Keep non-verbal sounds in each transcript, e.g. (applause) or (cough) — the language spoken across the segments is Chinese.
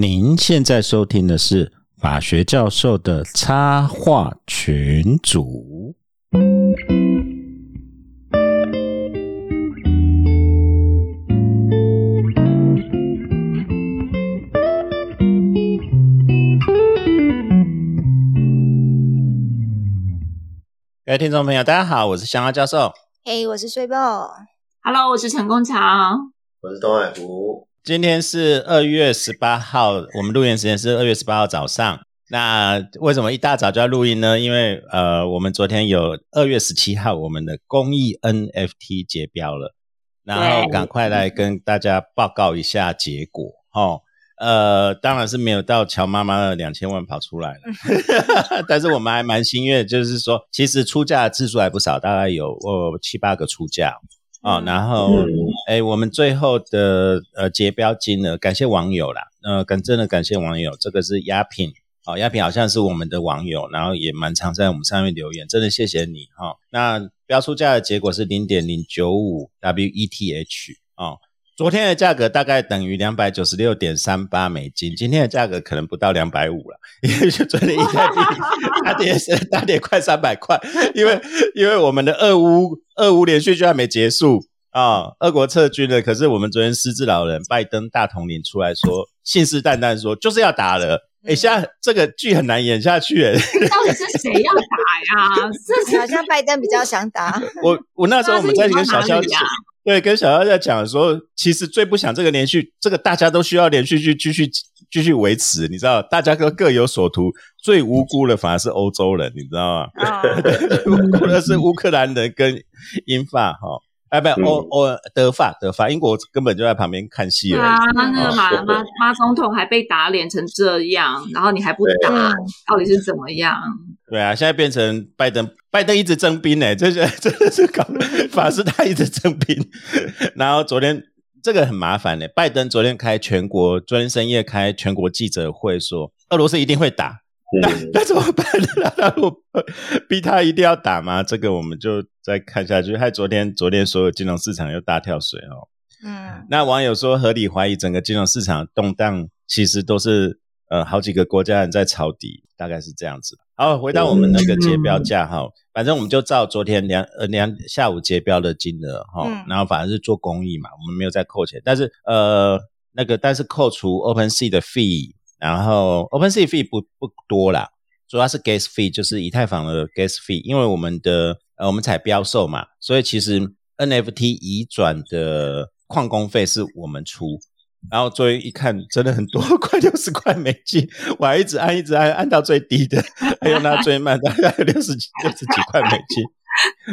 您现在收听的是法学教授的插画群组。各位听众朋友，大家好，我是香花教授。嘿，我是睡报。Hello，我是陈功强。我是东海福。今天是二月十八号，我们录音时间是二月十八号早上。那为什么一大早就要录音呢？因为呃，我们昨天有二月十七号我们的公益 NFT 结标了，然后赶快来跟大家报告一下结果哦。呃，当然是没有到乔妈妈的两千万跑出来了，(laughs) 但是我们还蛮心悦，就是说，其实出价的次数还不少，大概有呃七八个出价哦，嗯然后嗯，哎，我们最后的呃结标金额，感谢网友啦，呃，感真的感谢网友，这个是押品，哦，亚品好像是我们的网友，然后也蛮常在我们上面留言，真的谢谢你哈、哦。那标出价的结果是零点零九五 WETH 哦，昨天的价格大概等于两百九十六点三八美金，今天的价格可能不到两百五了，(laughs) 因为就昨天一台币大跌是大跌快三百块，(laughs) 因为因为我们的俄乌俄乌连续剧还没结束啊、俄国撤军了，可是我们昨天失智老人拜登大统领出来说，信誓旦旦说就是要打了。哎，嗯现在这个剧很难演下去。哎，(laughs) 到底是谁要打呀？这是好像拜登比较想打，我我那时候我们在跟小肖对跟小妖在讲的时候，其实最不想这个连续，这个大家都需要连续去继续继续维持，你知道，大家都各有所图，最无辜的反而是欧洲人，你知道吗？(laughs) 最，无辜的是乌克兰人跟英法哈。哎，不，欧欧德法德法，英国根本就在旁边看戏了对啊已。，那那个马马马总统还被打脸成这样，然后你还不打，嗯到底是怎么样？对啊，现在变成拜登，拜登一直征兵呢，这是 (laughs) 真的是搞法师他一直征兵，然后昨天这个很麻烦呢，拜登昨天开全国，昨天深夜开全国记者会说，俄罗斯一定会打，那嗯那怎么办呢？那如果逼他一定要打吗？这个我们就再看下去。害昨天昨天所有金融市场又大跳水哦。嗯，那网友说合理怀疑整个金融市场动荡其实都是呃好几个国家人在抄底，大概是这样子。好，回到我们那个结标价哈，反正我们就照昨天两呃两下午结标的金额哈，嗯然后反正是做公益嘛，我们没有再扣钱，但是呃那个但是扣除 OpenSea 的 fee，然后 OpenSea fee 不不多啦，主要是 gas fee，就是以太坊的 gas fee，因为我们的呃我们采标售嘛，所以其实 NFT 移转的矿工费是我们出。然后最后一看，真的很多，(laughs) 快六十块美金，我还一直按一直按，按到最低的，(laughs) 还有那最慢大概 (laughs) 六十几六十几块美金，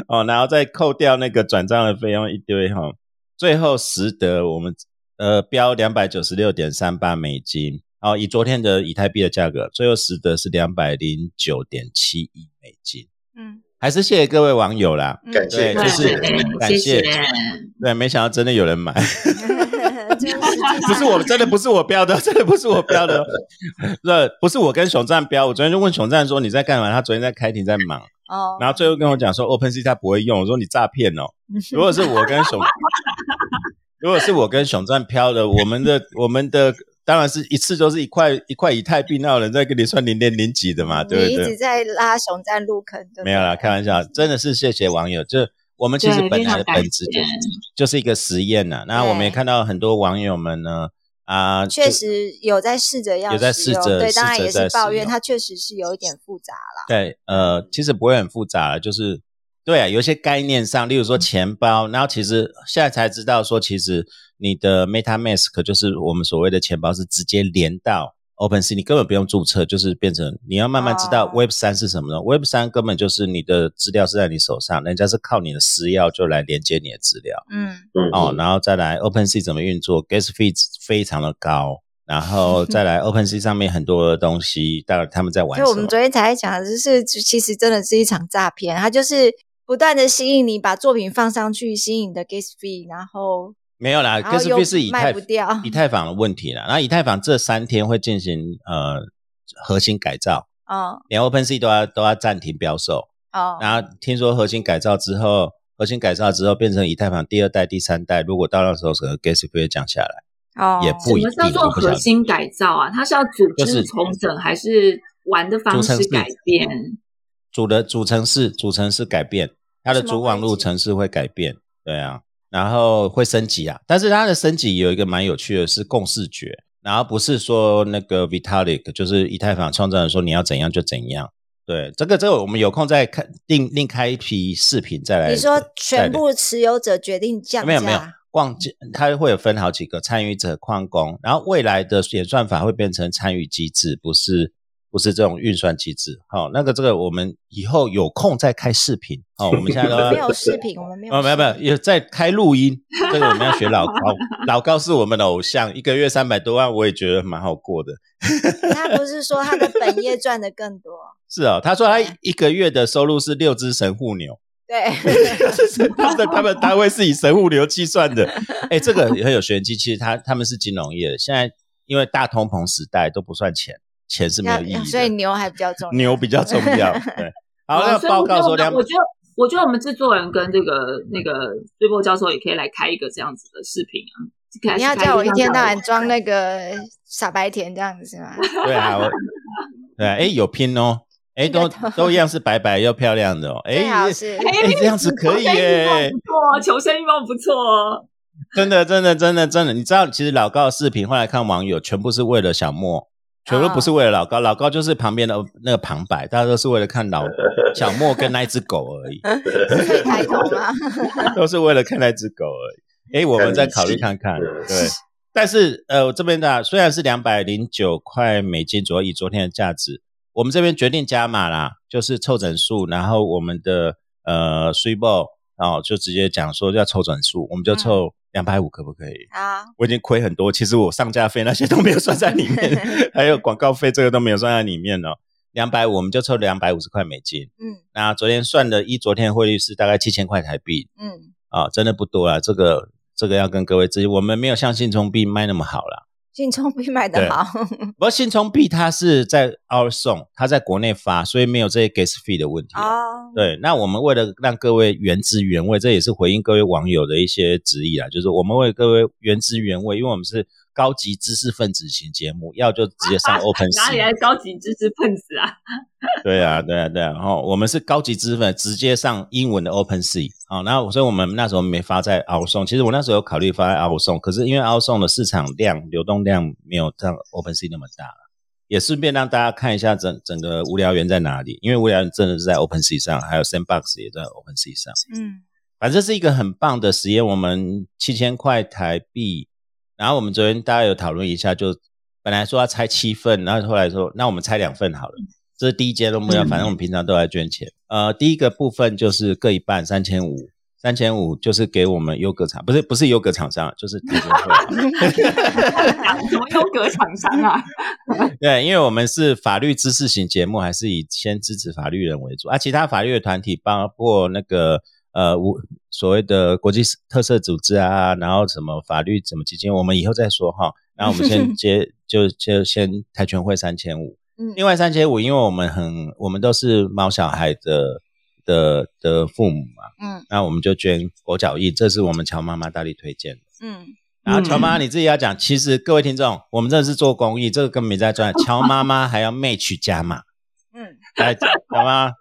哦，然后再扣掉那个转账的费用一堆哈、最后实得我们呃标两百九十六点三八美金，哦，以昨天的以太币的价格，最后实得是两百零九点七亿美金，嗯，还是谢谢各位网友啦，嗯感谢对，就是感谢。对，没想到真的有人买。(laughs) 不是我，真的不是我标的，真的不是我标的哦。(laughs) 这不是我跟熊赞标，我昨天就问熊赞说你在干嘛？他昨天在开庭在忙，哦，然后最后跟我讲说 OpenSea 他不会用，我说你诈骗哦。(laughs) 如果是我跟熊，如果是我跟熊赞标的，我们的我们的当然是一次都是一块一块以太币，那有人在跟你算零点零几的嘛，对不对你一直？在拉熊在入坑，对不对没有啦，开玩笑，真的是谢谢网友。就我们其实本来的本质就是就是一个实验呐。那我们也看到很多网友们呢，啊，确就实有在试着要有在试着对，当然也在是抱怨，它确实是有一点复杂啦。对，呃，其实不会很复杂了，就是对啊，有一些概念上，例如说钱包，然后其实现在才知道说，其实你的 MetaMask 就是我们所谓的钱包是直接连到 OpenSea，你根本不用注册，就是变成你要慢慢知道哦 Web 三是什么呢、w e b 三根本就是你的资料是在你手上，人家是靠你的私钥就来连接你的资料。嗯，嗯哦，然后再来 OpenSea 怎么运作，Gas fee 非常的高，然后再来 (laughs) OpenSea 上面很多的东西，当然他们在玩什么？就我们昨天才讲，就是其实真的是一场诈骗，它就是不断的吸引你把作品放上去，吸引你的 gas fee，然后没有啦，Gas fee 是以太卖不掉以太坊的问题啦。然后以太坊这三天会进行呃核心改造，哦连 OpenSea 都要都要暂停标售。哦，然后听说核心改造之后，核心改造之后变成以太坊第二代、第三代，如果到那时候整个 gas fee 会降下来。哦，也不一定什么叫做核心改造啊？它是要组织重整，还是玩的方式改变？主的主城市主城市改变，它的主网路程式会改变，对啊，然后会升级啊。但是它的升级有一个蛮有趣的是共视觉，然后不是说那个 Vitalik 就是以太坊创造人说你要怎样就怎样。对，这个这个我们有空再看另另开一批视频再来。你说全部持有者决定降价，没有没有，逛它会有分好几个参与者矿工，然后未来的演算法会变成参与机制，不是不是这种运算机制。好、那个这个我们以后有空再开视频。哦，我们现在都没有视频，我们没有哦，没有没有，有在开录音，这个我们要学老高，老高是我们的偶像，一个月三百多万，我也觉得蛮好过的。他不是说他的本业赚的更多，(laughs) 是哦，他说他一个月的收入是六只神户牛，对，(laughs) 他们他们单位是以神户牛计算的。哎，这个很有玄机。其实他他们是金融业的，现在因为大通膨时代都不算钱，钱是没有意义的，所以牛还比较重要。牛比较重要。对，(laughs) 好，那报告说两我觉得，我觉得我们制作人跟这个那个追波教授也可以来开一个这样子的视频啊。你要叫我一天到晚装那个傻白甜这样子是吗？(laughs) 对啊，我对啊，哎，有拼哦，哎，都都一样是白白又漂亮的哦，(laughs) 哎，是哎，这样子可以耶，不错，求生欲望不错哦。真的真的真的真的，你知道，其实老高的视频后来看网友全部是为了小莫。全部不是为了老高，老高就是旁边的那个旁白，大家都是为了看老 (laughs) 小莫跟那一只狗而已，可以抬头吗？(laughs) 都是为了看那只狗而已。哎，我们再考虑看看，对。但是呃，我这边的虽然是两百零九块美金左右，以昨天的价值，我们这边决定加码啦，就是凑整数，然后我们的呃 s u b o 然后就直接讲说要凑整数，我们就凑两百五，可不可以？啊，我已经亏很多，其实我上架费那些都没有算在里面，(laughs) 还有广告费这个都没有算在里面哦。两百五我们就抽两百五十块美金。嗯那昨天算的，一昨天汇率是大概七千块台币嗯，啊，真的不多啊。这个这个要跟各位知，我们没有像信聪币卖那么好啦。信聪币卖的好，不过信聪币它是在 Our Song，它在国内发，所以没有这些 gas fee 的问题对，那我们为了让各位原汁原味，这也是回应各位网友的一些质疑啊，就是我们为各位原汁原味，因为我们是高级知识分子型节目，要就直接上 (laughs) Open 哪里。来的高级知识分子啊？(laughs) 对啊，对啊，对啊，然后我们是高级知识分子，直接上英文的 Open Sea。好，然后所以我们那时候没发在 Our Song，其实我那时候有考虑发在 Our Song，可是因为 Our Song 的市场量、流动量没有像 Open Sea 那么大了。也顺便让大家看一下整整个无聊园在哪里，因为无聊园真的是在 Open Sea 上，还有 Sandbox 也在 Open Sea 上。嗯反正是一个很棒的实验。我们七千块台币，然后我们昨天大家有讨论一下，就本来说要拆七份，然后后来说那我们拆两份好了。这是第一阶段目标，反正我们平常都在捐钱。呃，第一个部分就是各一半，三千五，三千五就是给我们优格厂，不是不是优格厂商，就是台中会。(laughs) 什么优格厂商啊？(laughs) 对，因为我们是法律知识型节目，还是以先支持法律人为主啊。其他法律的团体，包括那个呃无所谓的国际特色组织啊，然后什么法律什么基金，我们以后再说哈。(laughs) 然后我们先接就就先台全会三千五，嗯，另外三千五，因为我们很我们都是猫小孩的的的父母嘛，嗯。那我们就捐狗脚印，这是我们乔妈妈大力推荐的。嗯，然后乔妈妈你自己要讲，其实各位听众，我们这是做公益，这个根本没在赚。(laughs) 乔妈妈还要 match 加码，嗯，来，乔妈，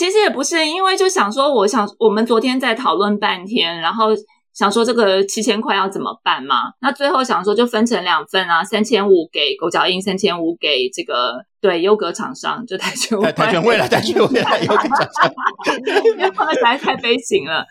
其实也不是，因为就想说，我想我们昨天在讨论半天，然后想说这个七千块要怎么办嘛？那最后想说就分成两份啊，三千五给狗脚印，三千五给这个对优格厂商，就台全台台全会了，(laughs) 台全会了，有个讲讲，因为太悲情了。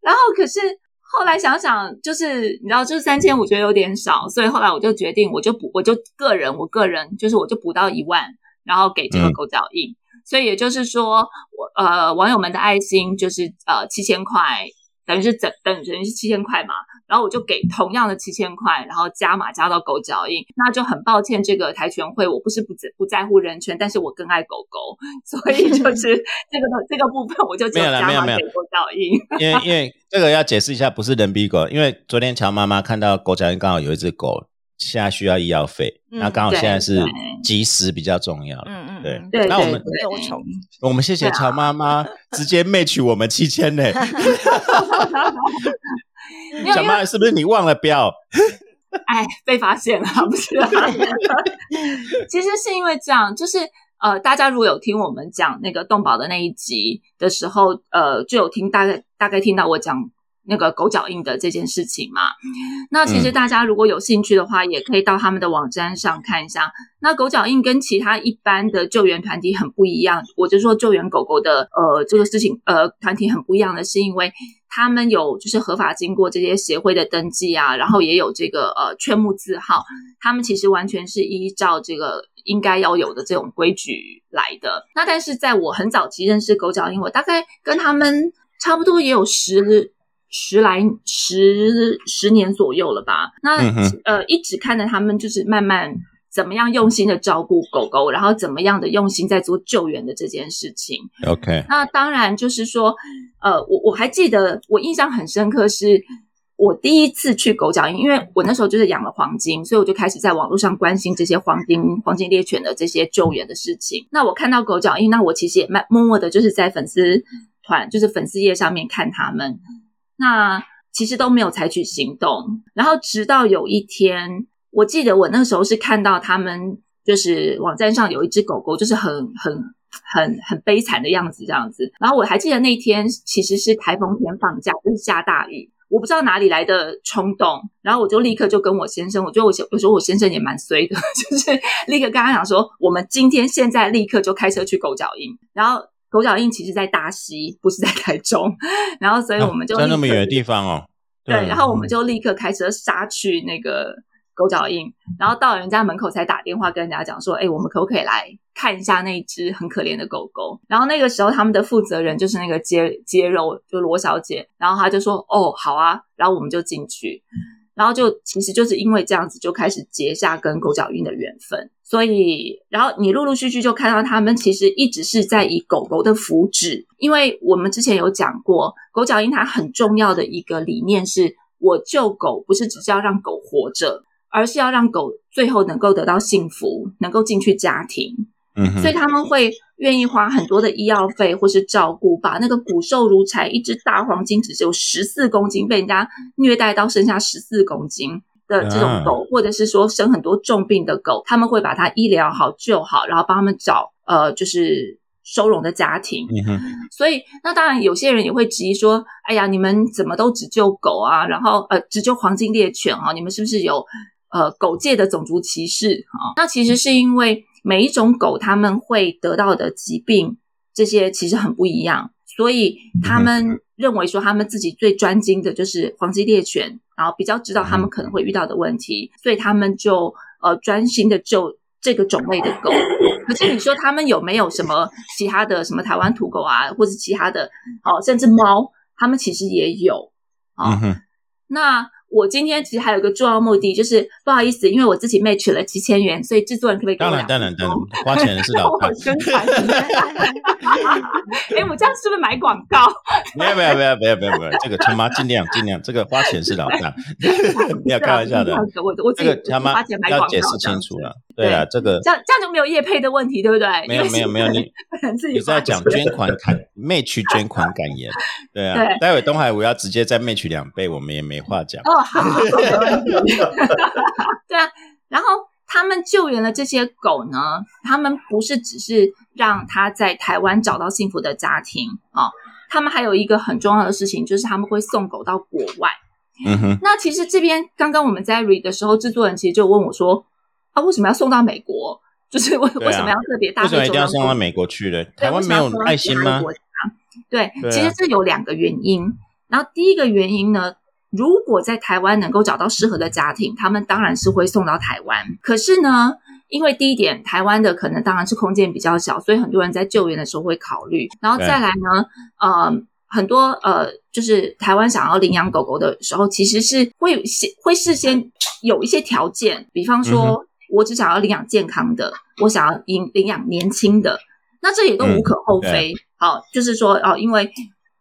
然后可是后来想想，就是你知道，就是三千五觉得有点少，所以后来我就决定，我就补，我就个人，我个人就是我就补到一万，然后给这个嗯狗脚印。所以也就是说，我呃网友们的爱心就是呃七千块，等于是整等等于是七千块嘛。然后我就给同样的七千块，然后加码加到狗脚印，那就很抱歉，这个跆拳会我不是不在不在乎人权，但是我更爱狗狗，(laughs) 所以就 (laughs) 是这个这个部分我就只没有啦加没有没有码给狗脚印。因为因为这个要解释一下，不是人比狗，因为昨天乔妈妈看到狗脚印刚好有一只狗现在需要医药费，嗯那刚好现在是及时比较重要了。嗯嗯，对那我们对幼虫，我们谢谢乔妈妈 (laughs) 直接 match 我们七千呢，(laughs) 乔妈是不是你忘了标？哎，被发现了，(laughs) 不是、啊？其实是因为这样，就是呃，大家如果有听我们讲那个动保的那一集的时候，呃，就有听大概大概听到我讲那个狗脚印的这件事情嘛。那其实大家如果有兴趣的话，也可以到他们的网站上看一下。那狗脚印跟其他一般的救援团体很不一样，我就说救援狗狗的呃这个事情呃团体很不一样的是因为。他们有就是合法经过这些协会的登记啊，然后也有这个呃圈目字号，他们其实完全是依照这个应该要有的这种规矩来的。那但是在我很早期认识狗脚印，我大概跟他们差不多也有十十来十十年左右了吧。那呃一直看着他们就是慢慢。怎么样用心的照顾狗狗，然后怎么样的用心在做救援的这件事情。OK，那当然就是说，呃，我我还记得，我印象很深刻，是我第一次去狗脚印，因为我那时候就是养了黄金，所以我就开始在网络上关心这些黄金黄金猎犬的这些救援的事情。那我看到狗脚印，那我其实也慢默默的，就是在粉丝团，就是粉丝页上面看他们，那其实都没有采取行动，然后直到有一天。我记得我那时候是看到他们，就是网站上有一只狗狗，就是很很很很悲惨的样子这样子。然后我还记得那天其实是台风天放假，就是下大雨，我不知道哪里来的冲动，然后我就立刻就跟我先生，我觉得我有时候我先生也蛮衰的，(laughs) 就是立刻跟他讲说，我们今天现在立刻就开车去狗脚印。然后狗脚印其实在大溪，不是在台中，(laughs) 然后所以我们就在那么远的地方哦。对，然后我们就立刻开车杀去那个。狗脚印，然后到人家门口才打电话跟人家讲说：“哎，我们可不可以来看一下那只很可怜的狗狗？”然后那个时候他们的负责人就是那个接接肉，就罗小姐，然后她就说：“哦，好啊。”然后我们就进去，然后就其实就是因为这样子就开始结下跟狗脚印的缘分。所以，然后你陆陆续续就看到他们其实一直是在以狗狗的福祉，因为我们之前有讲过，狗脚印它很重要的一个理念是：我救狗不是只是要让狗活着。而是要让狗最后能够得到幸福，能够进去家庭，嗯，所以他们会愿意花很多的医药费或是照顾，把那个骨瘦如柴一只大黄金只有十四公斤被人家虐待到剩下十四公斤的这种狗，或者是说生很多重病的狗，他们会把它医疗好救好，然后帮他们找呃就是。收容的家庭，所以那当然有些人也会质疑说：“哎呀，你们怎么都只救狗啊？然后呃，只救黄金猎犬啊？你们是不是有呃狗界的种族歧视啊？”那其实是因为每一种狗他们会得到的疾病这些其实很不一样，所以他们认为说他们自己最专精的就是黄金猎犬，然后比较知道他们可能会遇到的问题，所以他们就呃专心的救这个种类的狗。可是你说他们有没有什么其他的什么台湾土狗啊，或者其他的哦，甚至猫，他们其实也有啊。那我今天其实还有一个重要目的，就是不好意思，因为我自己 match 了七千元，所以制作人可不可以？当然，当然，(laughs) 当然，花钱的是老大。宣传。(laughs) 哎，我这样是不是买广告？(laughs) 没有，没有，没有，没有，没有，没有。这个他妈尽量尽量，这个花钱是老大，不要开玩笑的。我我这个他妈要解释清楚了。对啊，这个这样这样就没有业配的问题，对不对？没有，没有，没有。你你在讲捐款感，match 捐款感言。对啊，待会东海我要直接再 match 两倍，我们也没话讲。哦，好，没问题。对啊，然后他们救援了这些狗呢，他们不是只是让他在台湾找到幸福的家庭哦，他们还有一个很重要的事情，就是他们会送狗到国外。嗯哼。那其实这边刚刚我们在 read 的时候，制作人其实就问我说：“啊，为什么要送到美国？就是为为什么要特别大？为什么一定要送到美国去的？台湾没有爱心吗？”对，其实这有两个原因。然后第一个原因呢？如果在台湾能够找到适合的家庭，他们当然是会送到台湾。可是呢，因为第一点，台湾的可能当然是空间比较小，所以很多人在救援的时候会考虑。然后再来呢，呃，很多呃，就是台湾想要领养狗狗的时候，其实是会先会事先有一些条件，比方说，我只想要领养健康的，我想要领领养年轻的，那这也都无可厚非。好，就是说哦，因为。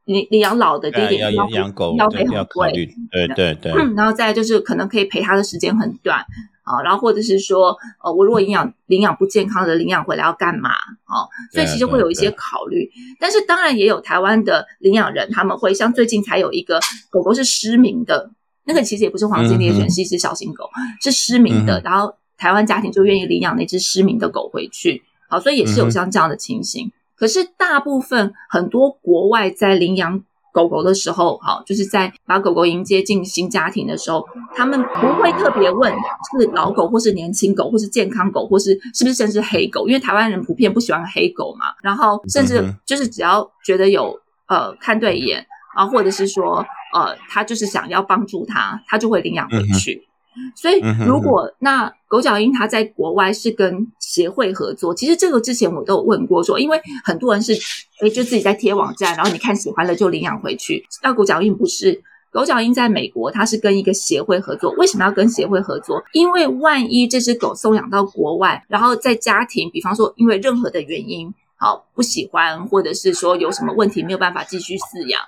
你你养老的第一点要养狗要费很贵，对对对。然后再就是可能可以陪它的时间很短啊，然后或者是说，呃，我如果营养领养不健康的领养回来要干嘛啊？所以其实会有一些考虑。但是当然也有台湾的领养人，他们会像最近才有一个狗狗是失明的，那个其实也不是黄金猎犬，是一只小型狗，是失明的，然后台湾家庭就愿意领养那只失明的狗回去。好，所以也是有像这样的情形。可是大部分很多国外在领养狗狗的时候，好，就是在把狗狗迎接进新家庭的时候，他们不会特别问是老狗或是年轻狗或是健康狗或是是不是甚至黑狗，因为台湾人普遍不喜欢黑狗嘛。然后甚至就是只要觉得有呃看对眼啊，或者是说呃他就是想要帮助他，他就会领养回去。所以，如果那狗脚印它在国外是跟协会合作，其实这个之前我都有问过，说因为很多人是诶就自己在贴网站，然后你看喜欢了就领养回去。那狗脚印不是狗脚印在美国，它是跟一个协会合作。为什么要跟协会合作？因为万一这只狗送养到国外，然后在家庭，比方说因为任何的原因，好不喜欢，或者是说有什么问题没有办法继续饲养，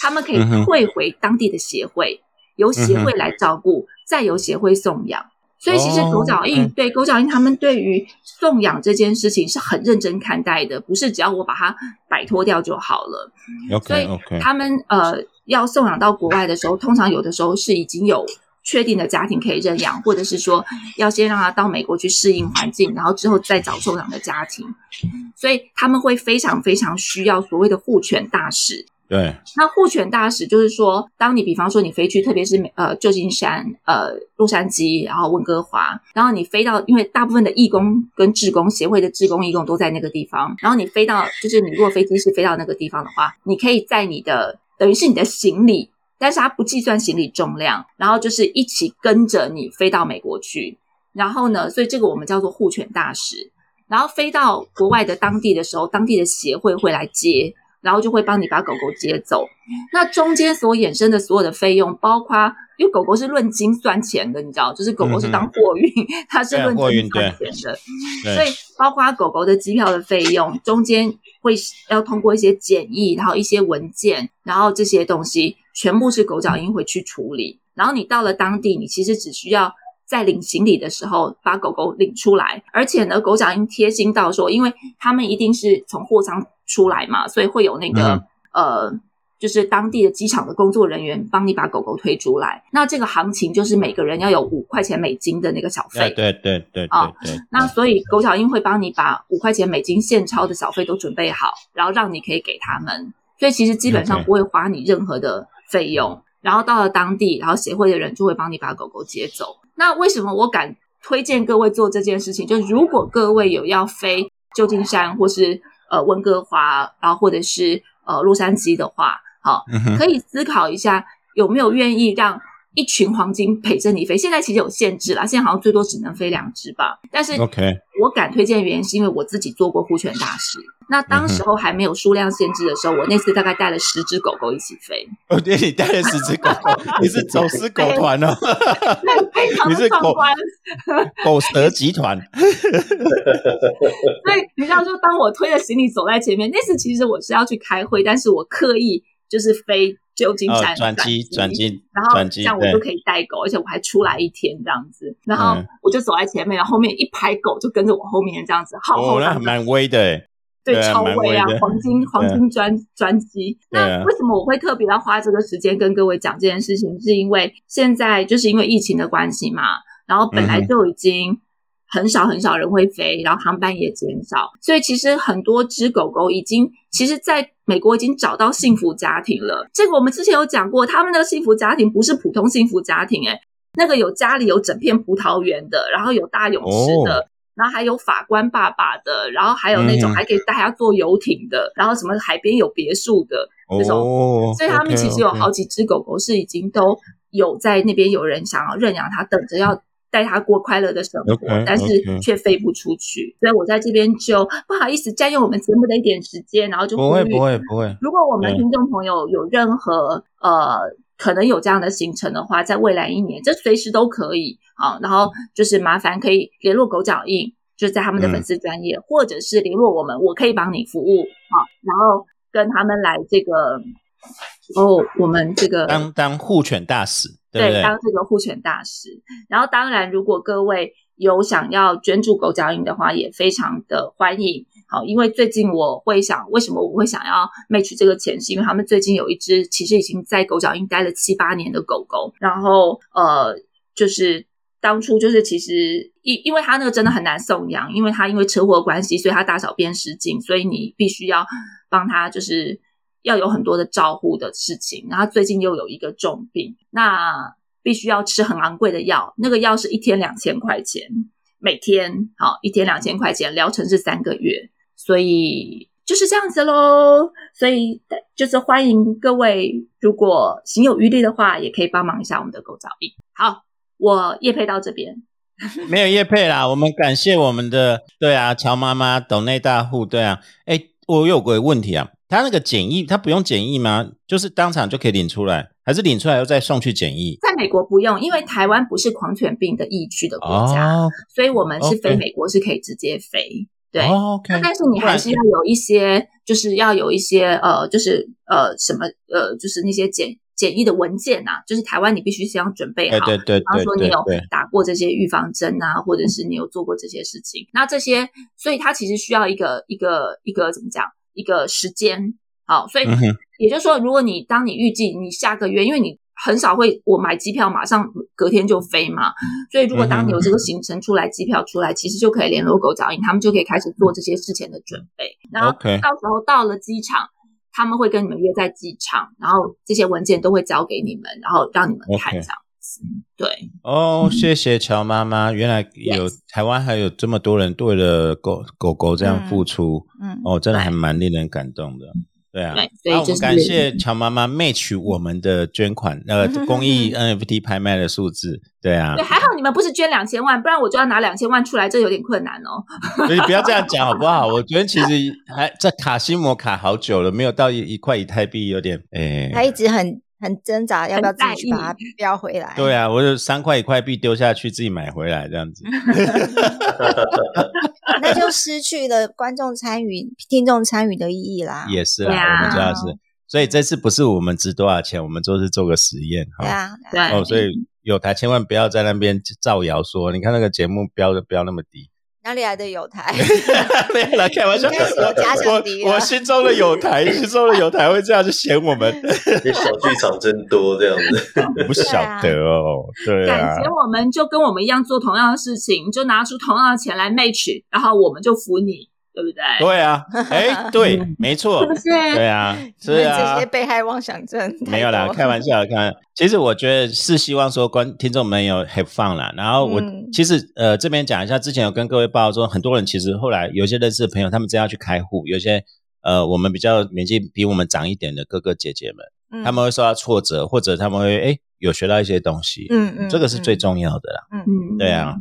他们可以退回当地的协会，由协会来照顾。再由协会送养，所以其实狗脚印对狗脚印他们对于送养这件事情是很认真看待的，不是只要我把它摆脱掉就好了。所以他们呃要送养到国外的时候，通常有的时候是已经有确定的家庭可以认养，或者是说要先让他到美国去适应环境，然后之后再找送养的家庭。所以他们会非常非常需要所谓的护犬大使。对，那护犬大使就是说，当你比方说你飞去，特别是呃旧金山、呃洛杉矶，然后温哥华，然后你飞到，因为大部分的义工跟志工协会的志工义工都在那个地方，然后你飞到，就是你如果飞机是飞到那个地方的话，你可以在你的等于是你的行李，但是它不计算行李重量，然后就是一起跟着你飞到美国去，然后呢，所以这个我们叫做护犬大使，然后飞到国外的当地的时候，当地的协会会来接。然后就会帮你把狗狗接走，那中间所衍生的所有的费用，包括因为狗狗是论斤算钱的，你知道，就是狗狗是当货运，它是论斤算钱的，所以包括狗狗的机票的费用，中间会要通过一些检疫，然后一些文件，然后这些东西全部是狗脚印会去处理。然后你到了当地，你其实只需要在领行李的时候把狗狗领出来，而且呢，狗脚印贴心到说，因为他们一定是从货仓。出来嘛，所以会有那个呃，就是当地的机场的工作人员帮你把狗狗推出来。那这个行情就是每个人要有五块钱美金的那个小费。对对对啊，那所以狗脚印会帮你把五块钱美金现钞的小费都准备好，然后让你可以给他们。所以其实基本上不会花你任何的费用。然后到了当地，然后协会的人就会帮你把狗狗接走。那为什么我敢推荐各位做这件事情？就是如果各位有要飞旧金山或是。呃，温哥华，然后或者是呃洛杉矶的话，好，可以思考一下有没有愿意让一群黄金陪着你飞。现在其实有限制啦，现在好像最多只能飞两只吧。但是，OK，我敢推荐的原因是因为我自己做过护犬大师。那当时候还没有数量限制的时候，我那次大概带了十只狗狗一起飞。哦，对，你带了十只狗狗，你是走私狗团哦，(laughs) 你是狗狗蛇集团。(laughs) 所以你知道，就当我推着行李走在前面，那次其实我是要去开会，但是我刻意就是飞旧金山转机转机，然后这样我就可以带狗，而且我还出来一天这样子，然后我就走在前面，然后后面一排狗就跟着我后面这样子，好，那蛮威的。对，超威啊！黄金黄金专专机。那为什么我会特别要花这个时间跟各位讲这件事情？是因为现在就是因为疫情的关系嘛，然后本来就已经很少很少人会飞，然后航班也减少，所以其实很多只狗狗已经其实在美国已经找到幸福家庭了。这个我们之前有讲过，他们的幸福家庭不是普通幸福家庭，诶那个有家里有整片葡萄园的，然后有大泳池的。然后还有法官爸爸的，然后还有那种还可以带他坐游艇的，然后什么海边有别墅的这种，所以他们其实有好几只狗狗是已经都有在那边有人想要认养它，等着要带他过快乐的生活，但是却飞不出去。所以我在这边就不好意思占用我们节目的一点时间，然后就不会不会不会。如果我们听众朋友有任何呃。可能有这样的行程的话，在未来一年，这随时都可以啊。然后就是麻烦可以联络狗脚印，就是在他们的粉丝专业，或者是联络我们，我可以帮你服务啊。然后跟他们来这个哦，我们这个当当护犬大使，对，当这个护犬大使。然后当然，如果各位有想要捐助狗脚印的话，也非常的欢迎。好，因为最近我会想，为什么我会想要 match 这个钱，是因为他们最近有一只其实已经在狗脚印待了七八年的狗狗，然后呃，就是当初就是其实因因为它那个真的很难送养，因为它因为车祸关系，所以它大小便失禁，所以你必须要帮它就是要有很多的照护的事情，然后最近又有一个重病，那必须要吃很昂贵的药，那个药是一天两千块钱。每天好一天两千块钱，疗程是三个月，所以就是这样子喽。所以就是欢迎各位，如果行有余力的话，也可以帮忙一下我们的狗脚印。好，我叶配到这边，没有叶配啦。我们感谢我们的对啊，乔妈妈董内大户对啊。哎，我有个问题啊，他那个检疫，他不用检疫吗？就是当场就可以领出来？还是领出来又再送去检疫？在美国不用，因为台湾不是狂犬病的疫区的国家，所以我们是飞美国是可以直接飞。对，但是你还是要有一些，就是要有一些呃，就是呃什么呃，就是那些检检疫的文件呐，就是台湾你必须先要准备好，对对对，比方说你有打过这些预防针啊，或者是你有做过这些事情，那这些，所以它其实需要一个一个一个怎么讲，一个时间。好，所以也就是说，如果你当你预计你下个月，因为你很少会我买机票马上隔天就飞嘛，所以如果当你有这个行程出来，机票出来，其实就可以联络狗脚印，他们就可以开始做这些事前的准备。然后到时候到了机场，他们会跟你们约在机场，然后这些文件都会交给你们，然后让你们看这样子。对，哦，谢谢乔妈妈，原来有台湾还有这么多人为了狗狗狗这样付出，嗯，哦，真的还蛮令人感动的。对啊，那我们感谢乔妈妈 match 我们的捐款，呃，(laughs) 公益 NFT 拍卖的数字。对啊，对，还好你们不是捐两千万，不然我就要拿两千万出来，这有点困难哦。所以不要这样讲好不好？我觉得其实还在卡西摩卡好久了，没有到一一块以太币，有点诶。他一直很。很挣扎，要不要自己去把它标回来？对啊，我就三块一块币丢下去，自己买回来这样子，(laughs) 那就失去了观众参与、听众参与的意义啦。也是啦，我们主要是，所以这次不是我们值多少钱，我们就是做个实验哈。对啊，对哦，所以有台千万不要在那边造谣说，你看那个节目标的标那么低。哪里来的有台？(laughs) 没有啦，(laughs) 开玩笑。我我心中的有台，心中的有台会这样就嫌我们。小剧场真多，这样子 (laughs) 不晓得哦。对啊，感觉我们就跟我们一样做同样的事情，就拿出同样的钱来 match，然后我们就服你。对不对？对啊，哎，(laughs) 对，没错，是不是？对啊，是啊。这些被害妄想症没有啦，(laughs) 开玩笑，看。其实我觉得是希望说观听众们有 have fun 啦。然后我其实呃这边讲一下，之前有跟各位报说，很多人其实后来有些认识的朋友，他们真要去开户，有些呃我们比较年纪比我们长一点的哥哥姐姐们，他们会受到挫折，或者他们会哎有学到一些东西，嗯嗯，这个是最重要的啦，嗯嗯，对啊。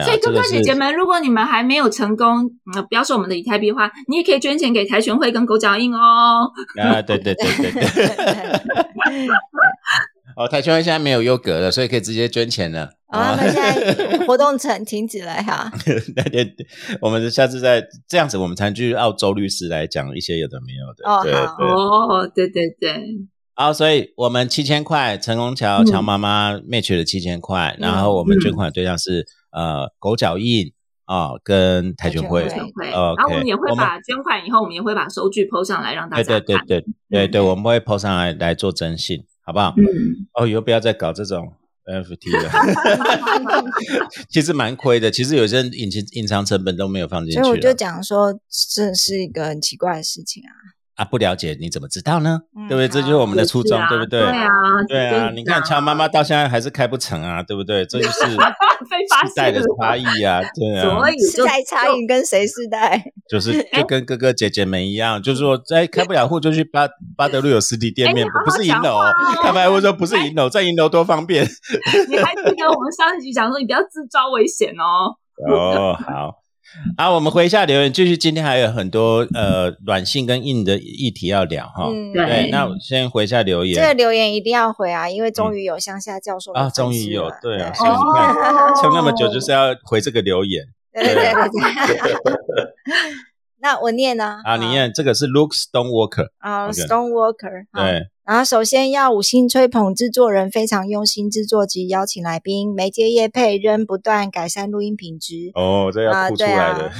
所以哥哥姐姐们，如果你们还没有成功，嗯，不要说我们的以太币的话，你也可以捐钱给跆拳会跟狗脚印哦。啊，对对对对对。(laughs) 哦，跆拳会现在没有优格了，所以可以直接捐钱了。啊，那现在活动停停止了哈。(laughs) 那对，我们下次再这样子，我们才去澳洲律师来讲一些有的没有的。哦，对哦，对对对。好，所以我们七千块，成功桥乔妈妈 match 了七千块，然后我们捐款对象是。呃，狗脚印啊，跟跆拳会，呃，然后我们也会把捐款以后，我们也会把收据 PO 上来让大家对对对对对对，我们会 PO 上来来做征信，好不好？嗯。哦，以后不要再搞这种 NFT 了 (laughs) (laughs) 其实蛮亏的。其实有些隐隐隐藏成本都没有放进去。所以我就讲说，这是一个很奇怪的事情啊。啊，不了解你怎么知道呢？对不对？这就是我们的初衷，对不对？对啊，对啊。你看，乔妈妈到现在还是开不成啊，对不对？这就是 (laughs) 时代的差异啊，对啊。所以时代差异跟谁时代？(laughs) 就是就跟哥哥姐姐们一样，就是说，在开不了户就去巴巴德路有实体店面，不是银楼。他们还会说不是银楼，在银楼多方便。你还记得我们上一集讲说，你不要自招危险哦。哦，好。好，我们回一下留言，就是。今天还有很多呃软性跟硬的议题要聊哈。对，那我先回一下留言。这个留言一定要回啊，因为终于有乡下教授啊，终于有对啊，所以你看撑那么久就是要回这个留言。对对对对。(laughs) (laughs) 那我念呢？啊，你念这个是 Luke Stonewalker，啊 OK，Stonewalker。好对，然后首先要五星吹捧制作人非常用心制作及邀请来宾，媒介业配仍不断改善录音品质。哦，这要啊，哭出对啊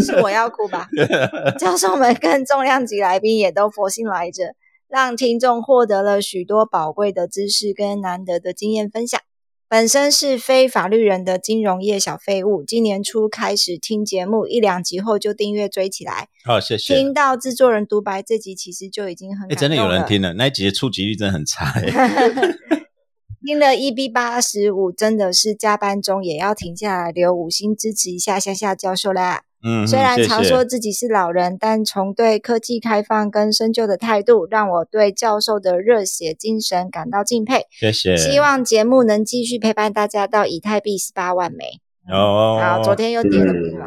是我要哭吧？(laughs) 教授们跟重量级来宾也都佛性来着，让听众获得了许多宝贵的知识跟难得的经验分享。本身是非法律人的金融业小废物，今年初开始听节目，一两集后就订阅追起来。好，谢谢。听到制作人独白这集，其实就已经很哎，感真的有人听了，那一集的触及率真的很差哎。(laughs) (laughs) 听了 EB 八十五，真的是加班中也要停下来留五星支持一下夏夏教授啦。嗯，虽然常说自己是老人，但从对科技开放跟深究的态度，让我对教授的热血精神感到敬佩。谢谢，希望节目能继续陪伴大家到以太币十八万枚。哦，好，昨天又跌了不是吗？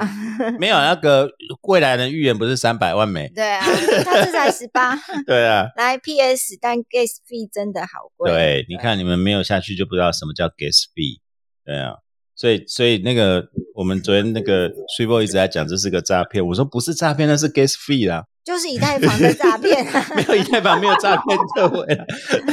没有那个未来的预言不是三百万枚？对啊，他这才十八。(laughs) 对啊，来 PS，但 gas fee 真的好贵。对，你看你们没有下去就不知道什么叫 gas fee，对啊，所以所以那个我们昨天那个 s u p e 一直在讲这是个诈骗，我说不是诈骗，那是 gas fee 啦，就是以太坊的诈骗。(laughs) 没有以太坊没有诈骗各位啦，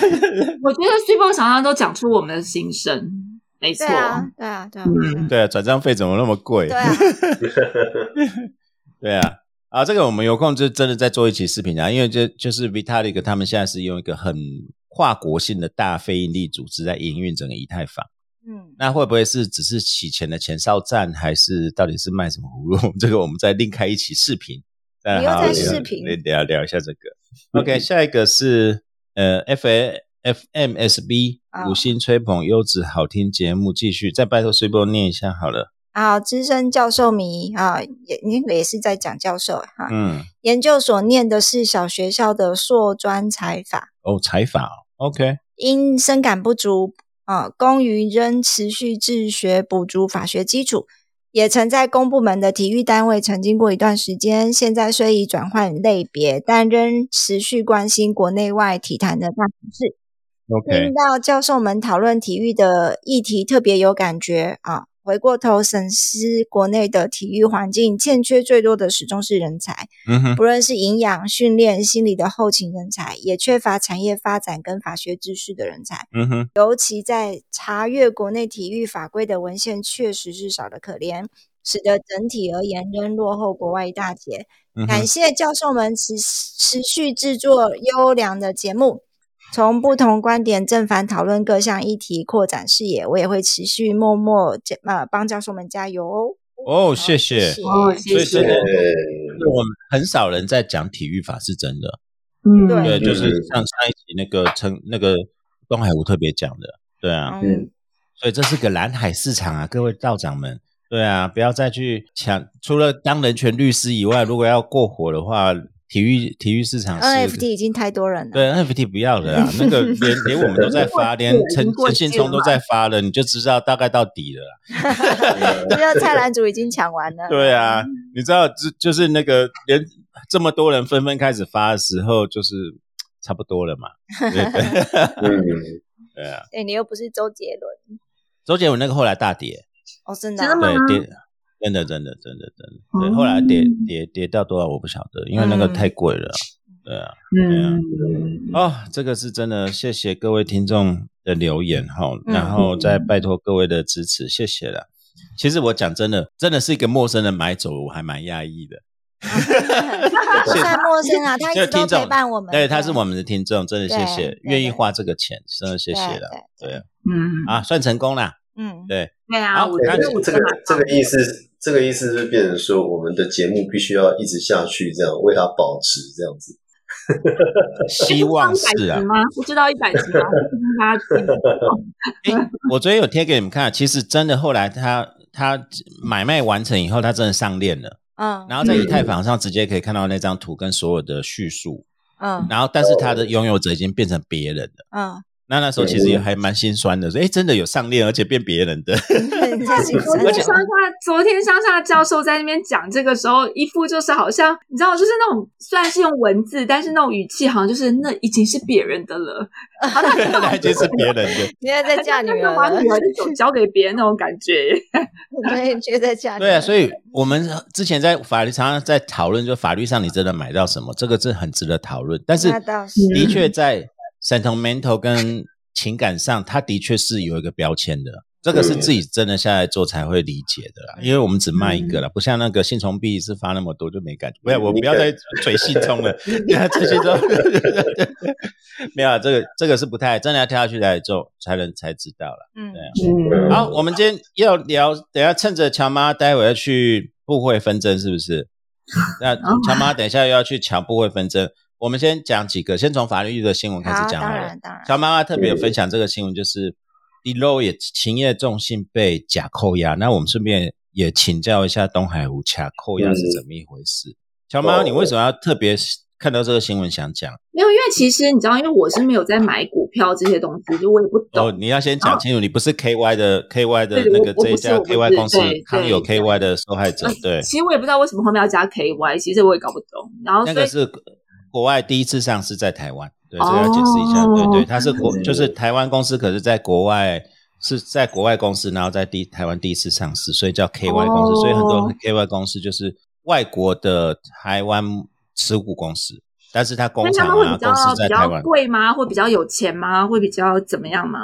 (laughs) 我觉得 Super 常常都讲出我们的心声，没错对。啊，对啊，对啊，嗯对啊，转账费怎么那么贵？对啊，(laughs) 对啊，啊，这个我们有空就真的再做一期视频啊，因为就就是 Vitalik 他们现在是用一个很跨国性的大非营利组织在营运整个以太坊。嗯，那会不会是只是洗钱的前哨站，还是到底是卖什么葫芦？这个我们再另开一期视频，再你又在好好聊视频聊聊一下这个。OK，(laughs) 下一个是呃 F A F M S B 啊五星吹捧优质好听节目，继续再拜托随波念一下好了。好，资深教授迷啊，也那个也是在讲教授哈。嗯，研究所念的是小学校的硕专财法，哦，采法哦，OK，因深感不足啊，公于仍持续自学补足法学基础。也曾在公部门的体育单位曾经过一段时间，现在虽已转换类别，但仍持续关心国内外体坛的大小事。听到教授们讨论体育的议题，特别有感觉啊！回过头审视国内的体育环境，欠缺最多的始终是人才，嗯哼，不论是营养、训练、心理的后勤人才，也缺乏产业发展跟法学知识的人才。嗯哼，尤其在查阅国内体育法规的文献，确实是少得可怜，使得整体而言仍落后国外一大截。嗯，感谢教授们持持续制作优良的节目，从不同观点正反讨论各项议题，扩展视野。我也会持续默默加呃帮教授们加油哦。哦，谢谢。谢哦，谢谢所以真。的，对我们很少人在讲体育法，是真的。嗯，对，就是嗯像上一集那个陈那个东海湖特别讲的，对啊，嗯，所以这是个蓝海市场啊，各位道长们，对啊，不要再去抢。除了当人权律师以外，如果要过火的话，体育体育市场 NFT 已经太多人了，对 NFT 不要了啊，(laughs) 那个连连我们都在 (laughs) 发，连陈陈信聪都在发了，你就知道大概到底了啦。这个菜篮族已经抢完了。对啊，你知道，就就是那个连这么多人纷纷开始发的时候，就是差不多了嘛。(laughs) 对对？嗯，对啊，对你又不是周杰伦。周杰伦那个后来大跌，哦，真的啊。真的吗？对跌，真的真的真的真的，对，哦后来跌跌跌到多少我不晓得，因为那个嗯太贵了。对啊，嗯，哦，这个是真的，谢谢各位听众的留言哈，嗯然后再拜托各位的支持，谢谢了。其实我讲真的，真的是一个陌生人买走，我还蛮讶异的。不算陌生啊，他一直陪伴我们。对，他是我们的听众，真的谢谢愿意花这个钱，真的谢谢了。对对嗯，啊，算成功啦。嗯，对，对啊，我觉得我这个这个意思，这个意思是变成说，我们的节目必须要一直下去，这样为它保持，这样子。(laughs) 希望是啊？不知道一百集吗？大家记得 (laughs) 诶我昨天有贴给你们看，其实真的后来他他买卖完成以后，他真的上链了，嗯然后在以太坊上直接可以看到那张图跟所有的叙述，嗯然后但是他的拥有者已经变成别人了。嗯那那时候其实也还蛮心酸的，说哎，真的有上链，而且变别人的。昨天乡下，(laughs) 昨天乡下教授在那边讲这个时候，一副就是好像你知道，就是那种虽然是用文字，但是那种语气好像就是那已经是别人的了，(laughs) 那已经是别人的。现在在嫁女儿，把女儿的手交给别人那种感觉。对，觉得嫁对啊，所以我们之前在法律常常在讨论，就法律上你真的买到什么，这个是很值得讨论。但是的确在。Sentimental 跟情感上，它的确是有一个标签的，这个是自己真的下来做才会理解的啦。因为我们只卖一个了，不像那个信从币是发那么多就没感觉。不要，我不要再嘴信冲了，(laughs) (laughs) 这些都 (laughs) 没有。这个这个是不太真的要跳下去来做才能才知道了。嗯，对。好，我们今天要聊，等下趁着乔妈待会要去部会纷争，是不是？那乔妈等一下又要去抢部会纷争。我们先讲几个，先从法律的新闻开始讲好了。小妈妈特别分享这个新闻，就是 Deloitte 勤业重信被假扣押。那我们顺便也请教一下东海湖假扣押是怎么一回事？小妈妈，你为什么要特别看到这个新闻想讲？没有，因为其实你知道，因为我是没有在买股票这些东西，就我也不懂。哦，你要先讲清楚，你不是 KY 的 KY 的那个这一家 KY 公司康有 KY 的受害者。对，其实我也不知道为什么后面要加 KY，其实我也搞不懂。然后那个是。国外第一次上市在台湾，对，这个要解释一下，对对，它是国，就是台湾公司，可是在国外是在国外公司，然后在第台湾第一次上市，所以叫 KY 公司，所以很多 KY 公司就是外国的台湾持股公司，但是它工厂啊公司在台湾贵吗？会比较有钱吗？会比较怎么样吗？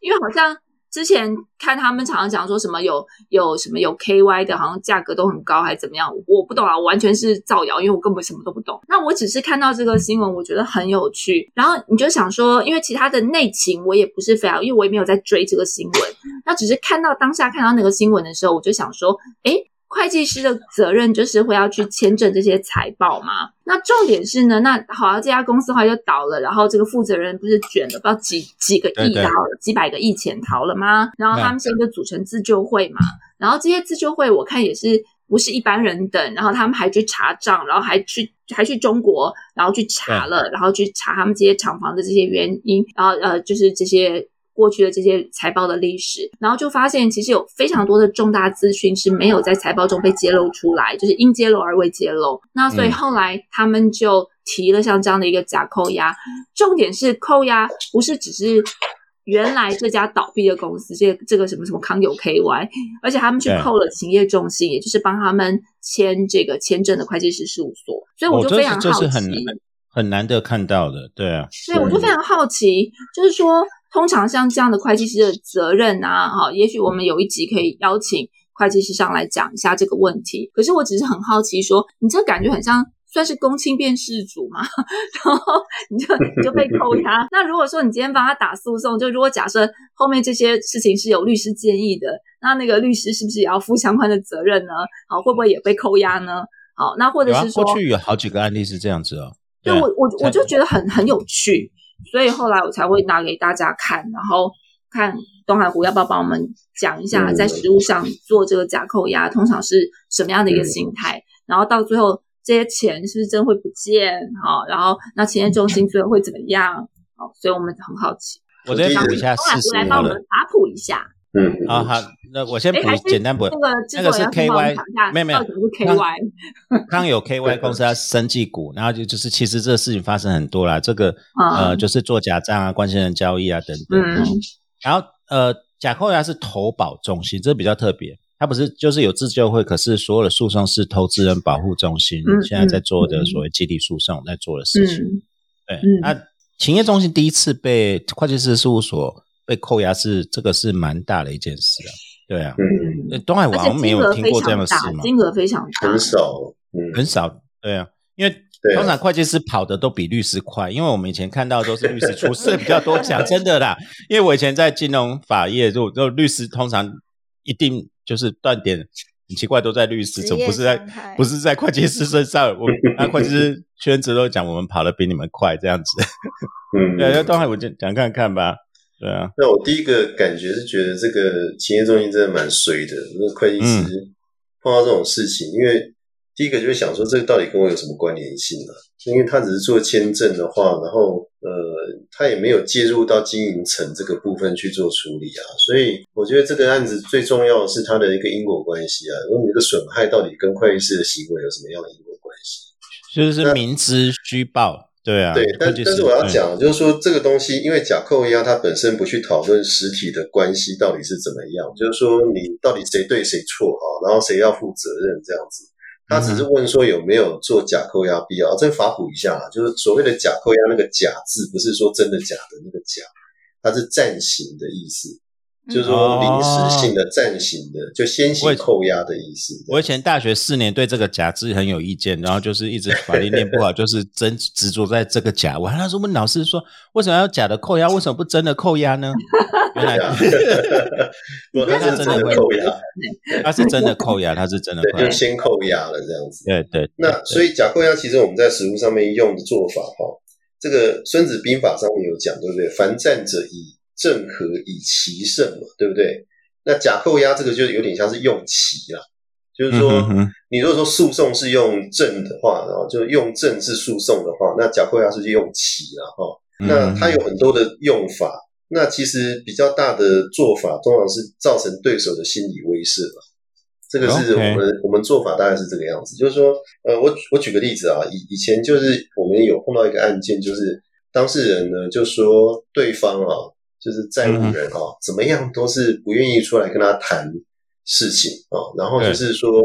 因为好像。之前看他们常常讲说什么有有什么有 KY 的，好像价格都很高，还是怎么样？我不懂啊，完全是造谣，因为我根本什么都不懂。那我只是看到这个新闻，我觉得很有趣。然后你就想说，因为其他的内情我也不是非常，因为我也没有在追这个新闻。那只是看到当下看到那个新闻的时候，我就想说，哎。会计师的责任就是会要去签证这些财报嘛？那重点是呢，那好，这家公司后来就倒了，然后这个负责人不是卷了不知道几几个亿，然后几百个亿潜逃了吗？然后他们现在就组成自救会嘛，然后这些自救会我看也是不是一般人等，然后他们还去查账，然后还去还去中国，然后去查了，然后去查他们这些厂房的这些原因，然后呃，就是这些。过去的这些财报的历史，然后就发现其实有非常多的重大资讯是没有在财报中被揭露出来，就是因揭露而未揭露。那所以后来他们就提了像这样的一个假扣押，重点是扣押不是只是原来这家倒闭的公司，这这个什么什么康友 KY，而且他们去扣了勤业重心，也就是帮他们签这个签证的会计师事务所。所以我就非常好奇，很难得看到的，对啊。所以我就非常好奇，就是说。通常像这样的会计师的责任啊，哈，也许我们有一集可以邀请会计师上来讲一下这个问题。可是我只是很好奇，说你这感觉很像算是公亲变事主嘛，(laughs) 然后你就你就被扣押。(laughs) 那如果说你今天帮他打诉讼，就如果假设后面这些事情是有律师建议的，那那个律师是不是也要负相关的责任呢？好，会不会也被扣押呢？好，那或者是说过去有好几个案例是这样子哦。对，我我我就觉得很很有趣。所以后来我才会拿给大家看，然后看东海湖要不要帮我们讲一下，在食物上做这个假扣押，通常是什么样的一个心态？然后到最后这些钱是不是真会不见？好，然后那企业中心最后会怎么样？好，所以我们很好奇。我再补一下事实来帮我们查普一下。嗯，好好，那我先补简单补，那个那个是 KY，没有没有，KY，刚有 KY (laughs) 公司它生技股，然后就就是其实这个事情发生很多啦，这个呃就是做假账啊、关系人交易啊等等，然后呃假扣押是投保中心，这比较特别，它不是就是有自救会，可是所有的诉讼是投资人保护中心现在在做的所谓集体诉讼在做的事情，对，那勤业中心第一次被会计师事务所。被扣押是这个是蛮大的一件事啊，对啊，嗯，东海王没有听过这样的事吗？金额非常大，很少，嗯，很少，对啊，因为通常会计师跑的都比律师快，因为我们以前看到都是律师出事比较多，讲真的啦，因为我以前在金融法业，就就律师通常一定就是断点很奇怪，都在律师，怎么不是在不是在会计师身上？我 (laughs) 那会计师圈子都讲我们跑的比你们快这样子，嗯，对，那东海我就讲看看吧。对啊，那我第一个感觉是觉得这个企业中心真的蛮衰的。那会计师碰到这种事情，因为第一个就是想说，这个到底跟我有什么关联性呢？因为他只是做签证的话，然后呃，他也没有介入到经营层这个部分去做处理啊，所以我觉得这个案子最重要的是它的一个因果关系啊。如果你这个损害到底跟会计师的行为有什么样的因果关系？就是明知虚报，对啊，对，但但是我要讲，就是说这个东西，因为假扣押它本身不去讨论实体的关系到底是怎么样，就是说你到底谁对谁错啊，然后谁要负责任这样子。他只是问说有没有做假扣押必要，这个法普一下啊，就是所谓的假扣押那个假字，不是说真的假的那个假，它是暂行的意思。就是说临时性的、暂行的，就先行扣押的意思。我以前大学四年对这个假字很有意见，然后就是一直法律念不好，就是真执着在这个假。我还那时候问老师说，为什么要假的扣押？(laughs) 为什么不真的扣押呢？原来，(laughs) 他是真的扣押，他是真的扣押，他是真的，就先扣押了这样子。对对。那所以假扣押，其实我们在实物上面用的做法，哈，这个《孙子兵法》上面有讲，对不对？凡战者以正和以奇胜嘛，对不对？那假扣押这个就有点像是用奇啦，就是说，你如果说诉讼是用正的话，然后就用正是诉讼的话，那假扣押是用奇了哈。那它有很多的用法，那其实比较大的做法，通常是造成对手的心理威慑嘛。这个是我们我们做法大概是这个样子，就是说，呃，我我举个例子啊，以以前就是我们有碰到一个案件，就是当事人呢就说对方啊。就是债务人哦，怎么样都是不愿意出来跟他谈事情啊，然后就是说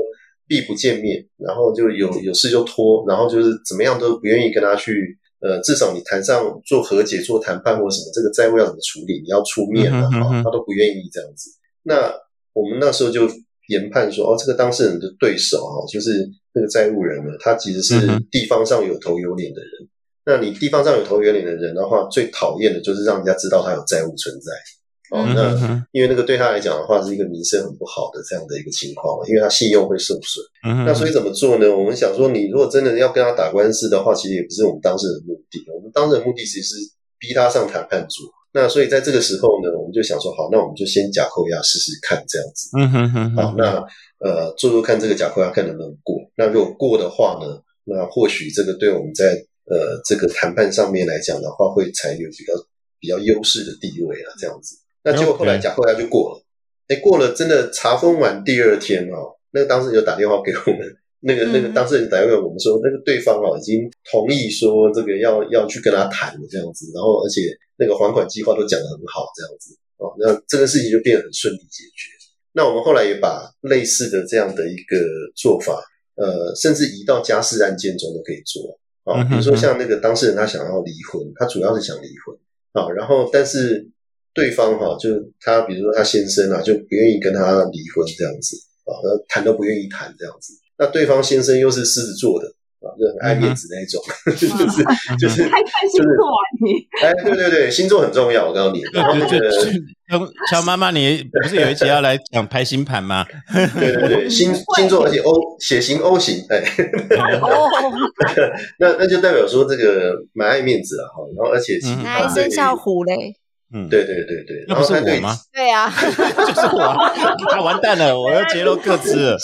避不见面，然后就有有事就拖，然后就是怎么样都不愿意跟他去，呃，至少你谈上做和解、做谈判或什么，这个债务要怎么处理，你要出面的啊，他都不愿意这样子。那我们那时候就研判说，哦，这个当事人的对手啊，就是那个债务人呢，他其实是地方上有头有脸的人。那你地方上有头有脸的人的话，最讨厌的就是让人家知道他有债务存在哦。那因为那个对他来讲的话，是一个名声很不好的这样的一个情况，因为他信用会受损。那所以怎么做呢？我们想说，你如果真的要跟他打官司的话，其实也不是我们当事人的目的。我们当事人目的其实是逼他上谈判桌。那所以在这个时候呢，我们就想说，好，那我们就先假扣押试试看这样子。嗯哼哼。好，那呃，做做看这个假扣押看能不能过。那如果过的话呢，那或许这个对我们在呃，这个谈判上面来讲的话，会采有比较比较优势的地位啊，这样子。那结果后来假后来就过了，哎，过了真的查封完第二天哦，那个当事人就打电话给我们，那个那个当事人打电话给我们说，那个对方哦已经同意说这个要要去跟他谈这样子，然后而且那个还款计划都讲得很好这样子哦，那这个事情就变得很顺利解决。那我们后来也把类似的这样的一个做法，呃，甚至移到家事案件中都可以做。啊，比如说像那个当事人，他想要离婚，他主要是想离婚啊，然后但是对方哈，就他比如说他先生啊，就不愿意跟他离婚这样子啊，谈都不愿意谈这样子，那对方先生又是狮子座的。就很爱面子那一种，(laughs) (laughs) 就是就是还看星座啊你？哎，对对对，星座很重要，我告诉你。对对对，乔妈妈，你不是有一集要来讲拍星盘吗？对 (laughs) 对对，星星座而且 O 血型 O 型，哎，那那就代表说这个蛮爱面子了哈，然后而且其实还生肖虎嘞。嗯，对对对对，那不是我吗？对呀，(laughs) 就是我，他完蛋了，我要揭露各自了。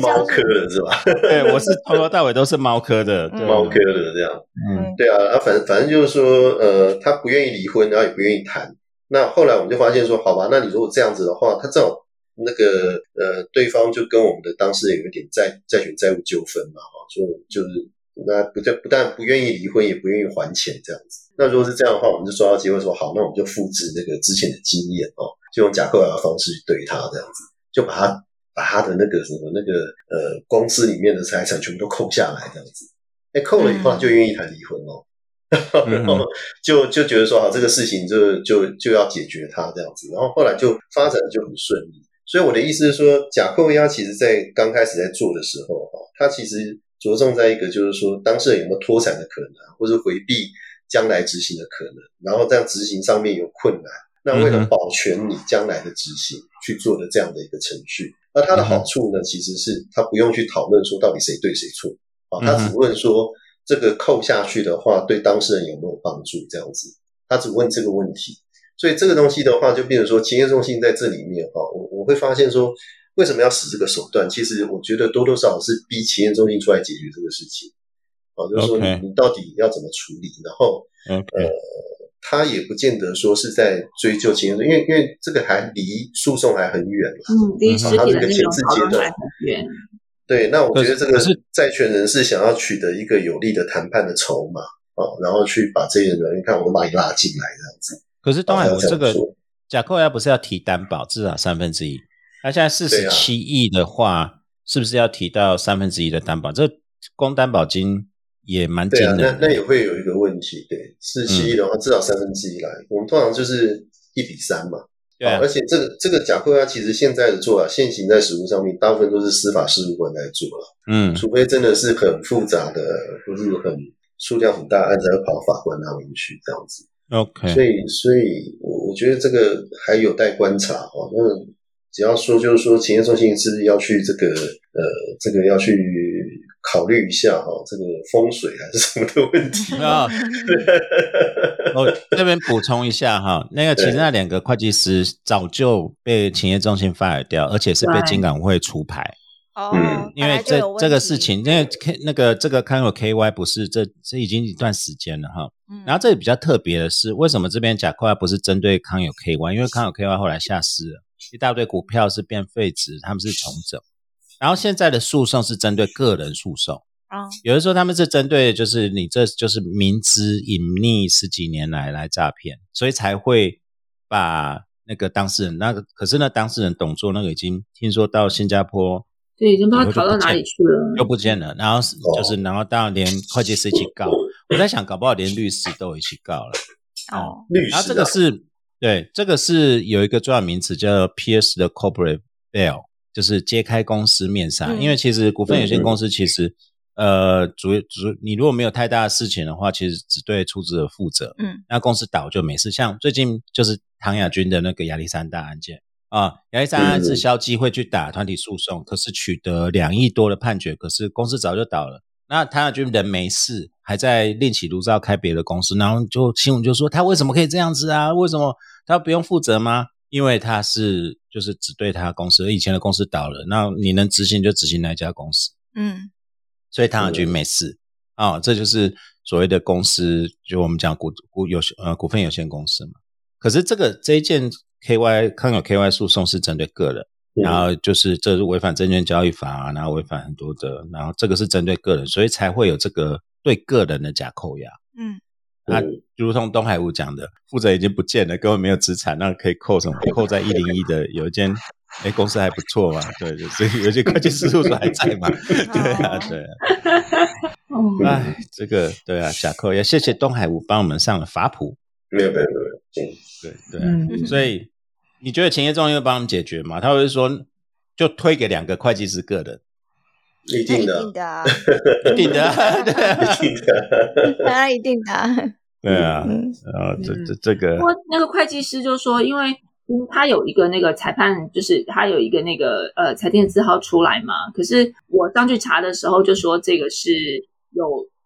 猫科的是吧？对，我是从头到尾都是猫科的，猫科的这样。嗯，对啊，啊，反正反正就是说，呃，他不愿意离婚，然后也不愿意谈。那后来我们就发现说，好吧，那你如果这样子的话，他正好那个呃，对方就跟我们的当事人有一点债债权债务纠纷嘛，哈，就就是。那不但不但不愿意离婚，也不愿意还钱这样子。那如果是这样的话，我们就抓到机会说好，那我们就复制那个之前的经验哦，就用假扣押的方式去对他这样子，就把他把他的那个什么那个呃公司里面的财产全部都扣下来这样子。哎，扣了以后就愿意谈离婚哦，(laughs) 然后就就觉得说好这个事情就就就要解决他这样子，然后后来就发展的就很顺利。所以我的意思是说，假扣押其实在刚开始在做的时候哈，它其实。着重在一个，就是说当事人有没有脱产的可能，或者回避将来执行的可能，然后在执行上面有困难，那为了保全你将来的执行去做的这样的一个程序，那它的好处呢，其实是它不用去讨论说到底谁对谁错啊，他只问说这个扣下去的话对当事人有没有帮助这样子，他只问这个问题，所以这个东西的话就变成说，企业中心在这里面哈，我我会发现说。为什么要使这个手段？其实我觉得多多少少是逼企业中心出来解决这个事情。哦，就是说你你到底要怎么处理？然后呃，他也不见得说是在追究金额，因为因为这个还离诉讼还很远嘛。嗯，离实体的那种讨论还很远。对，那我觉得这个是债权人是想要取得一个有利的谈判的筹码哦，然后去把这些人，你看我都把你拉进来这样子。可是当然，我这个这样做假扣押不是要提担保至少三分之一？那现在四十七亿的话，是不是要提到三分之一的担保？这光担保金也蛮惊对啊。那那也会有一个问题，对，四七亿的话，至少三分之一来，我们通常就是一比三嘛。对啊哦而且这个这个假扣押其实现在的做法，现行在实务上面，大部分都是司法事务官来做了，嗯，除非真的是很复杂的，或是很数量很大案子，要跑法官那边去这样子。OK，所以，所以我我觉得这个还有待观察哦。那只要说就是说，企业中心是不是要去这个呃，这个要去考虑一下哈、这个风水还 (laughs) 是什么的问题。(laughs) 啊，我 (laughs) 这边补充一下哈，那个其实那两个会计师早就被企业中心 fire 掉，而且是被金管会除牌，哦嗯，因为这这个事情，因为 K 那个这个康有 KY 不是这这已经一段时间了哈。嗯然后这里比较特别的是，为什么这边假扣押不是针对康有 KY？因为康有 KY 后来下市了，一大堆股票是变废纸，他们是重整。然后现在的诉讼是针对个人诉讼，啊有的时候他们是针对就是你这就是明知隐匿十几年来来诈骗，所以才会把那个当事人那个，可是呢当事人董卓那个已经听说到新加坡对，已经不知道逃到哪里去了。又不见了，然后是就是然后当然连会计师一起告，我在想搞不好连律师都一起告了。哦律师、啊，然后这个是对，这个是有一个重要名词叫 pierce the corporate veil，就是揭开公司面纱。嗯因为其实股份有限公司其实、呃主主你如果没有太大的事情的话，其实只对出资者负责。嗯那公司倒就没事。像最近就是唐亚军的那个亚历山大案件啊，亚历山大案是消基会去打团体诉讼，可是取得两亿多的判决，可是公司早就倒了。那唐亚军人没事，还在另起炉灶开别的公司，然后就新闻就说他为什么可以这样子啊？为什么他不用负责吗？因为他是就是只对他公司，以前的公司倒了，那你能执行就执行那一家公司。嗯所以唐小军没事啊、这就是所谓的公司，就我们讲股股有呃股份有限公司嘛。可是这个这一件 KY 康有 KY 诉讼是针对个人，嗯然后就是这是违反证券交易法啊，然后违反很多的，然后这个是针对个人，所以才会有这个对个人的假扣押。嗯那嗯如同东海武讲的，负责已经不见了，根本没有资产，那可以扣什么？(laughs) 扣在一零一的有一间，哎，公司还不错嘛，对对，所以 (laughs) 有些会计师事务所还在嘛，对啊，对啊。哦，哎，这个对啊，假扣也，谢谢东海武帮我们上了法谱，没有没有没有，嗯对对啊，嗯，所以你觉得勤业中心会帮我们解决吗？他会说就推给两个会计师个人，一定的。定，(laughs) 的啊，一定的一定的。当然一定的啊，对啊，嗯然后这这这个不过那个会计师就说，因为嗯他有一个那个裁判，就是他有一个那个呃裁定字号出来嘛。可是我上去查的时候就说这个是有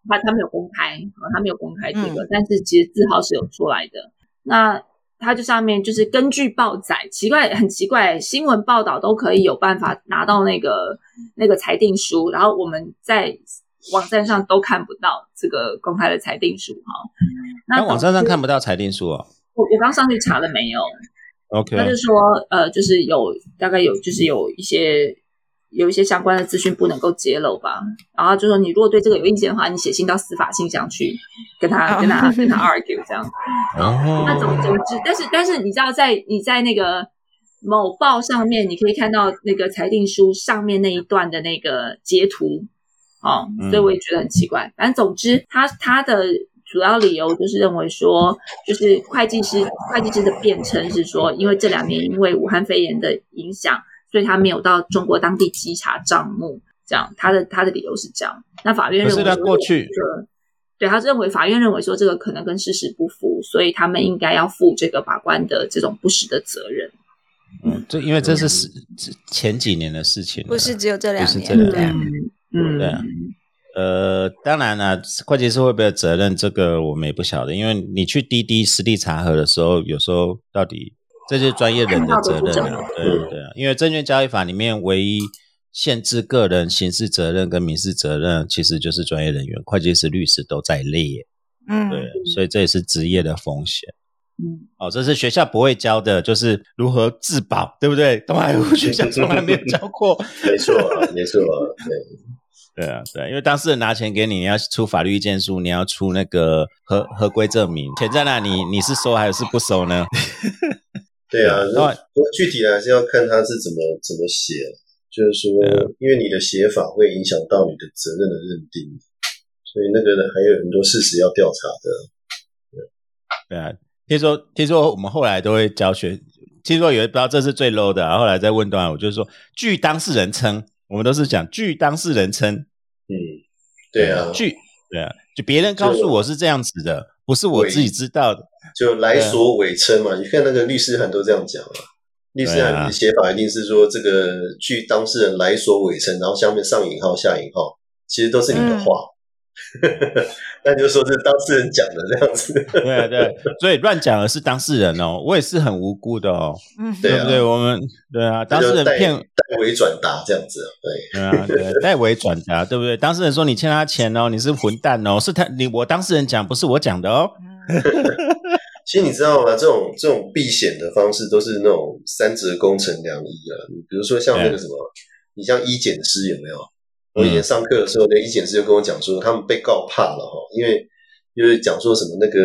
他他没有公开，啊他没有公开这个，但是其实字号是有出来的。那他就上面就是根据报载，奇怪很奇怪，新闻报道都可以有办法拿到那个那个裁定书，然后我们在网站上都看不到这个公开的裁定书哈。那那网站上看不到裁定书哦我我刚上去查了没有？，OK，他就说，呃，就是有大概有就是有一些有一些相关的资讯不能够揭露吧。然后就说，你如果对这个有意见的话，你写信到司法信箱去跟他跟他跟他 argue 这样。哦，(laughs) 那总总之，但是但是你知道在，你在那个某报上面，你可以看到那个裁定书上面那一段的那个截图，哦，嗯所以我也觉得很奇怪。反正总之，他他的主要理由就是认为说，就是会计师会计师的辩称是说，因为这两年因为武汉肺炎的影响，所以他没有到中国当地稽查账目，这样他的他的理由是这样。那法院认为说他过去对他认为法院认为说这个可能跟事实不符，所以他们应该要负这个法官的这种不实的责任。嗯，这因为这是是是前几年的事情了，不是只有这两年不是年，这两年嗯对啊呃，当然了，会计师会不会有责任，这个我们也不晓得，因为你去滴滴实地查核的时候，有时候到底这就是专业人的责任啊。对对啊，因为证券交易法里面唯一限制个人刑事责任跟民事责任，其实就是专业人员，会计师、律师都在列。嗯，对，所以这也是职业的风险。嗯，哦，这是学校不会教的，就是如何自保，对不对？东海湖学校从来没有教过。没错啊，没错啊，对，对啊，对，因为当事人拿钱给你，你要出法律意见书，你要出那个合合规证明，钱在哪里，你是收还是不收呢？(laughs) 对啊，对啊不过具体还是要看他是怎么怎么写，就是说，因为你的写法会影响到你的责任的认定，所以那个还有很多事实要调查的。对啊，听说听说我们后来都会教学，听说有人不知道这是最 low 的啊，后来再问段，我就是说，据当事人称，我们都是讲据当事人称，嗯，对啊，据对啊，就别人告诉我是这样子的，不是我自己知道的。就来所伪称嘛。你看那个律师函都这样讲啊，律师函的写法一定是说这个据当事人来所伪称，然后下面上引号下引号，其实都是你的话。(laughs) 那就说是当事人讲的这样子，(laughs) 对啊，对，所以乱讲的是当事人哦，我也是很无辜的哦，嗯，对不对？我们对啊，当事人骗，代为转达这样子，对，对啊，对，代为转达，对不对？当事人说你欠他钱哦，你是混蛋哦，是他你我当事人讲，不是我讲的哦。(laughs) 其实你知道吗？这种这种避险的方式都是那种三折工程良医啊。你比如说像那个什么，你像医检师有没有？我以前上课的时候，那医检师就跟我讲说，他们被告怕了哈，因为因为讲说什么那个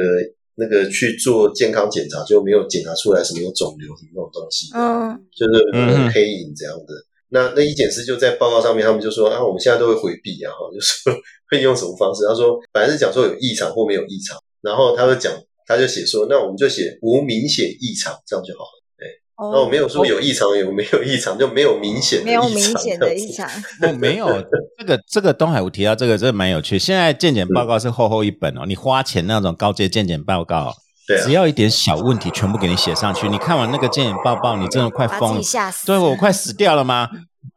那个去做健康检查就没有检查出来什么有肿瘤什么那种东西，嗯，就是黑影这样的。那那医检师就在报告上面，他们就说啊，我们现在都会回避啊，哈，就说会用什么方式？他说本来是讲说有异常或没有异常，然后他就讲，他就写说，那我们就写无明显异常，这样就好了。哦那我没有说有异常，有没有异常，就没有明显的没有异常明显的异常，我 (laughs) 没有这个这个东海我提到这个，真的蛮有趣。现在健检报告是厚厚一本哦，你花钱那种高阶健检报告，(laughs) 对啊只，要一点小问题，全部给你写上去。你看完那个健检报告，你真的快疯了。吓死。对我快死掉了吗？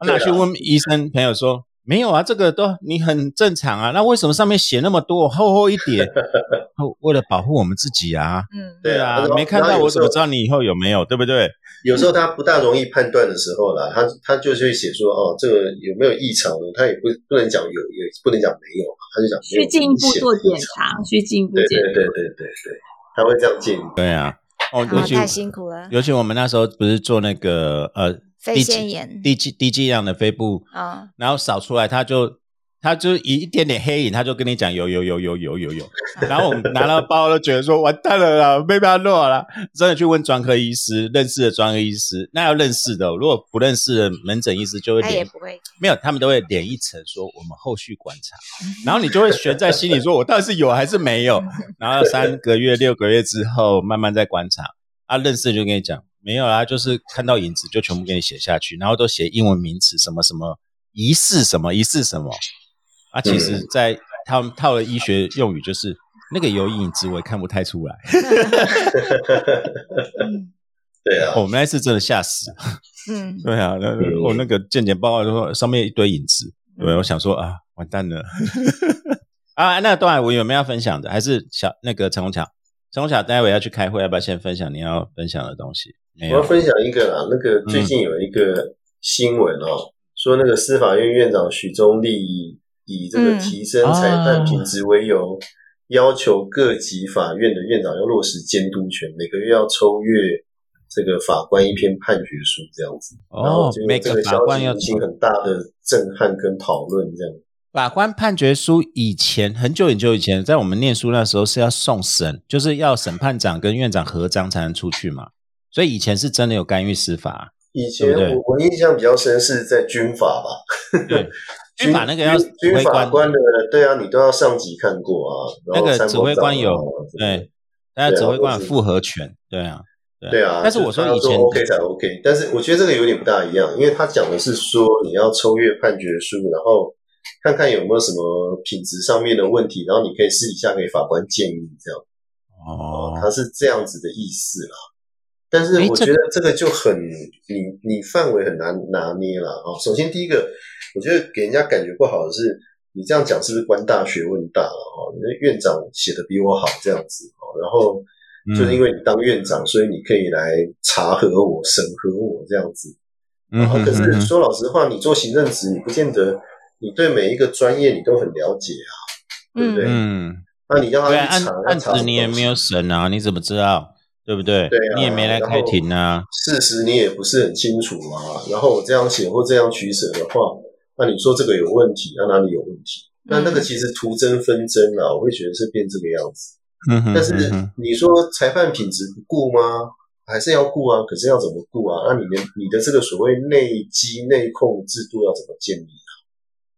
我拿去问医生朋友说，没有啊，这个都你很正常啊。那为什么上面写那么多，厚厚一点？(laughs) 哦为了保护我们自己啊。嗯，对啊没看到我怎么知道你以后有没有？对不对？有时候他不大容易判断的时候啦，他他就会写说哦，这个有没有异常呢？他也不不能讲有，也不能讲没有，他就讲没有需进一步做检。查，去进一步对检查。对对对对对，他会这样建议。对啊。哦，尤啊，其太辛苦了，尤其我们那时候不是做那个呃肺低腺炎低剂低剂量的肺部，啊，然后扫出来，他就他就一点点黑影，他就跟你讲有有有有有有有，然后我们拿到包都觉得说完蛋了啦，被他落了，真的去问专科医师，认识的专科医师，那要认识的哦，如果不认识的门诊医师就会脸他也不会，没有，他们都会脸一沉说我们后续观察，然后你就会悬在心里说我到底是有还是没有，然后三个月六个月之后慢慢再观察，啊认识就跟你讲没有啦，就是看到影子就全部给你写下去，然后都写英文名词什么什么疑似什么疑似什么，啊其实在他们套的医学用语就是那个有影子我也看不太出来，(laughs) 嗯对啊，我们那次真的吓死了。嗯，对啊，那嗯我那个健检报告说上面一堆影子，对，我想说啊，完蛋了 (laughs) 啊！那段海文有没有要分享的？还是小那个陈宏强？陈宏强待会要去开会，要不要先分享你要分享的东西？我要分享一个啦，那个最近有一个新闻哦，说那个司法院院长许宗力以这个嗯。提升裁判品质为由，要求各级法院的院长要落实监督权，每个月要抽阅这个法官一篇判决书这样子。然后每个这个法官要息引起很大的震撼跟讨论，这样。法官判决书以前很久很久以前，在我们念书那时候是要送审，就是要审判长跟院长合章才能出去嘛，所以以前是真的有干预司法。以前我我印象比较深是在军法吧，对，(laughs) 军法那个要军军法官官的，对啊，你都要上级看过啊。那个指挥官有对，大家对啊指挥官有复合权，对啊，对啊，但是我说以前 OK 才 OK，但是我觉得这个有点不大一样，因为他讲的是说你要抽阅判决书，然后看看有没有什么品质上面的问题，然后你可以私底下给法官建议这样。哦，他是这样子的意思啦。但是我觉得这个就很你你范围很难拿捏了啊。首先第一个，我觉得给人家感觉不好的是，你这样讲是不是官大学问大了哈？你的院长写的比我好这样子哦，然后就是因为你当院长，所以你可以来查核我、审核我这样子。嗯啊，可是说老实话，你做行政职，你不见得你对每一个专业你都很了解啊，对不对？嗯，那你要对啊，案他去查，案子你也没有审啊，你怎么知道？对不对？对啊你也没来开庭啊。事实你也不是很清楚嘛。然后我这样写或这样取舍的话，那你说这个有问题，那哪里有问题？那那个其实徒增纷争啊，我会觉得是变这个样子。嗯哼但是你说裁判品质不顾吗？还是要顾啊？可是要怎么顾啊？那你的你的这个所谓内基内控制度要怎么建立啊？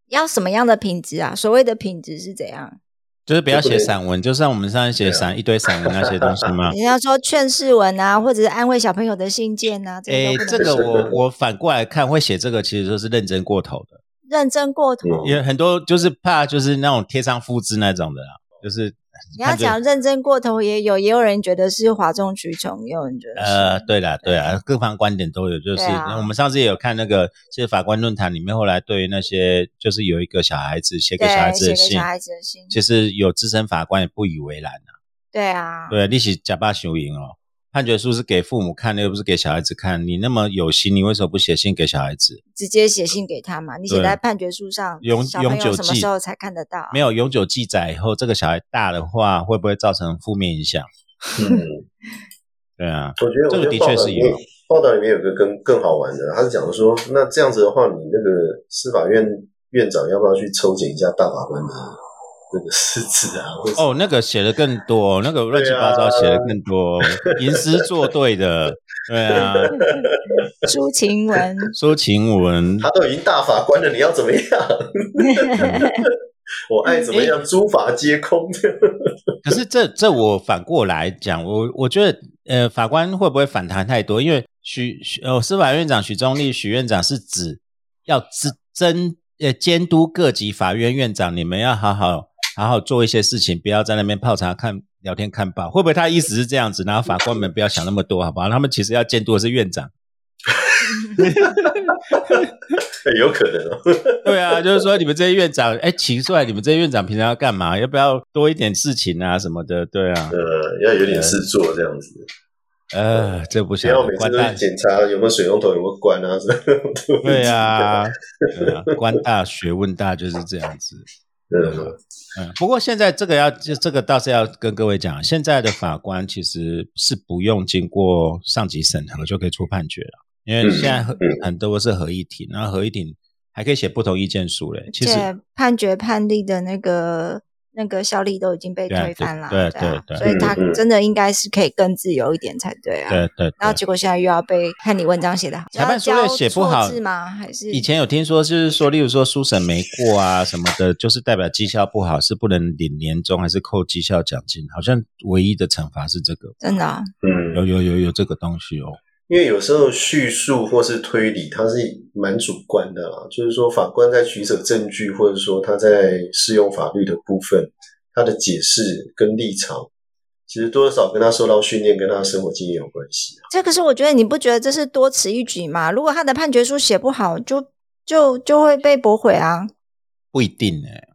要什么样的品质啊？所谓的品质是怎样？就是不要写散文，就像我们上次写散一堆散文那些东西嘛？(laughs) 你要说劝世文啊，或者是安慰小朋友的信件啊，这诶个，都不这个我我反过来看，会写这个其实都是认真过头的，认真过头。嗯因为很多就是怕就是那种贴上复制那种的啦，就是你要讲认真过头，也有也有人觉得是哗众取宠，也有人觉得是呃，对啦，对啦，各方观点都有。就是、啊我们上次也有看那个，其实法官论坛里面，后来对于那些就是有一个小孩子写给小孩子的信写给小，孩子的信，其实有资深法官也不以为然啊。对啊，对，利息假巴雄赢哦，判决书是给父母看的，又不是给小孩子看。你那么有心，你为什么不写信给小孩子？直接写信给他嘛，你写在判决书上，永小朋永久友什么时候才看得到？没有永久记载以后，这个小孩大的话，会不会造成负面影响？嗯，(laughs) 对啊，我觉得这个的我觉得报道里面确是有报道里面有个更更好玩的，他是讲说，那这样子的话，你那个司法院院长要不要去抽检一下大法官的那个师资啊？或者哦，那个写的更多，那个乱七八糟写的更多，吟诗作对的，对啊，(laughs) 抒情文，说情文，他都已经大法官了，你要怎么样？(laughs) 我爱怎么样，诸法皆空。可是这这我反过来讲，我我觉得呃，法官会不会反弹太多？因为许许呃，司法院长许宗力许院长是指要执真呃监督各级法院院长，你们要好好好好做一些事情，不要在那边泡茶看聊天看报。会不会他意思是这样子？然后法官们不要想那么多，好不好？他们其实要监督的是院长。(laughs) 有可能哦。(laughs) 对啊，就是说你们这些院长，哎，奇怪，你们这些院长平常要干嘛？要不要多一点事情啊什么的？对啊，呃，要有点事做这样子，呃，这不不想要每次都检查有没有水龙头有没有关啊。对啊，对啊，官大学问大就是这样子。嗯，嗯，不过现在这个要就这个倒是要跟各位讲，现在的法官其实是不用经过上级审核就可以出判决了，因为现在很嗯很多是合议庭，然后合议庭还可以写不同意见书嘞。其实判决判例的那个那个效力都已经被推翻了，对对啊对对所以他真的应该是可以更自由一点才对啊。对对对，然后结果现在又要被看你文章写的好，裁判书类写不好是吗？还是以前有听说，就是说，例如说书审没过啊什么的，就是代表绩效不好，是不能领年终还是扣绩效奖金？好像唯一的惩罚是这个，真的啊、嗯，有有有有这个东西哦。因为有时候叙述或是推理，它是蛮主观的啦。就是说，法官在取舍证据，或者说他在适用法律的部分，他的解释跟立场，其实多少跟他受到训练、跟他的生活经验有关系啊。这个是我觉得你不觉得这是多此一举吗？如果他的判决书写不好，就就就会被驳回啊。不一定哎、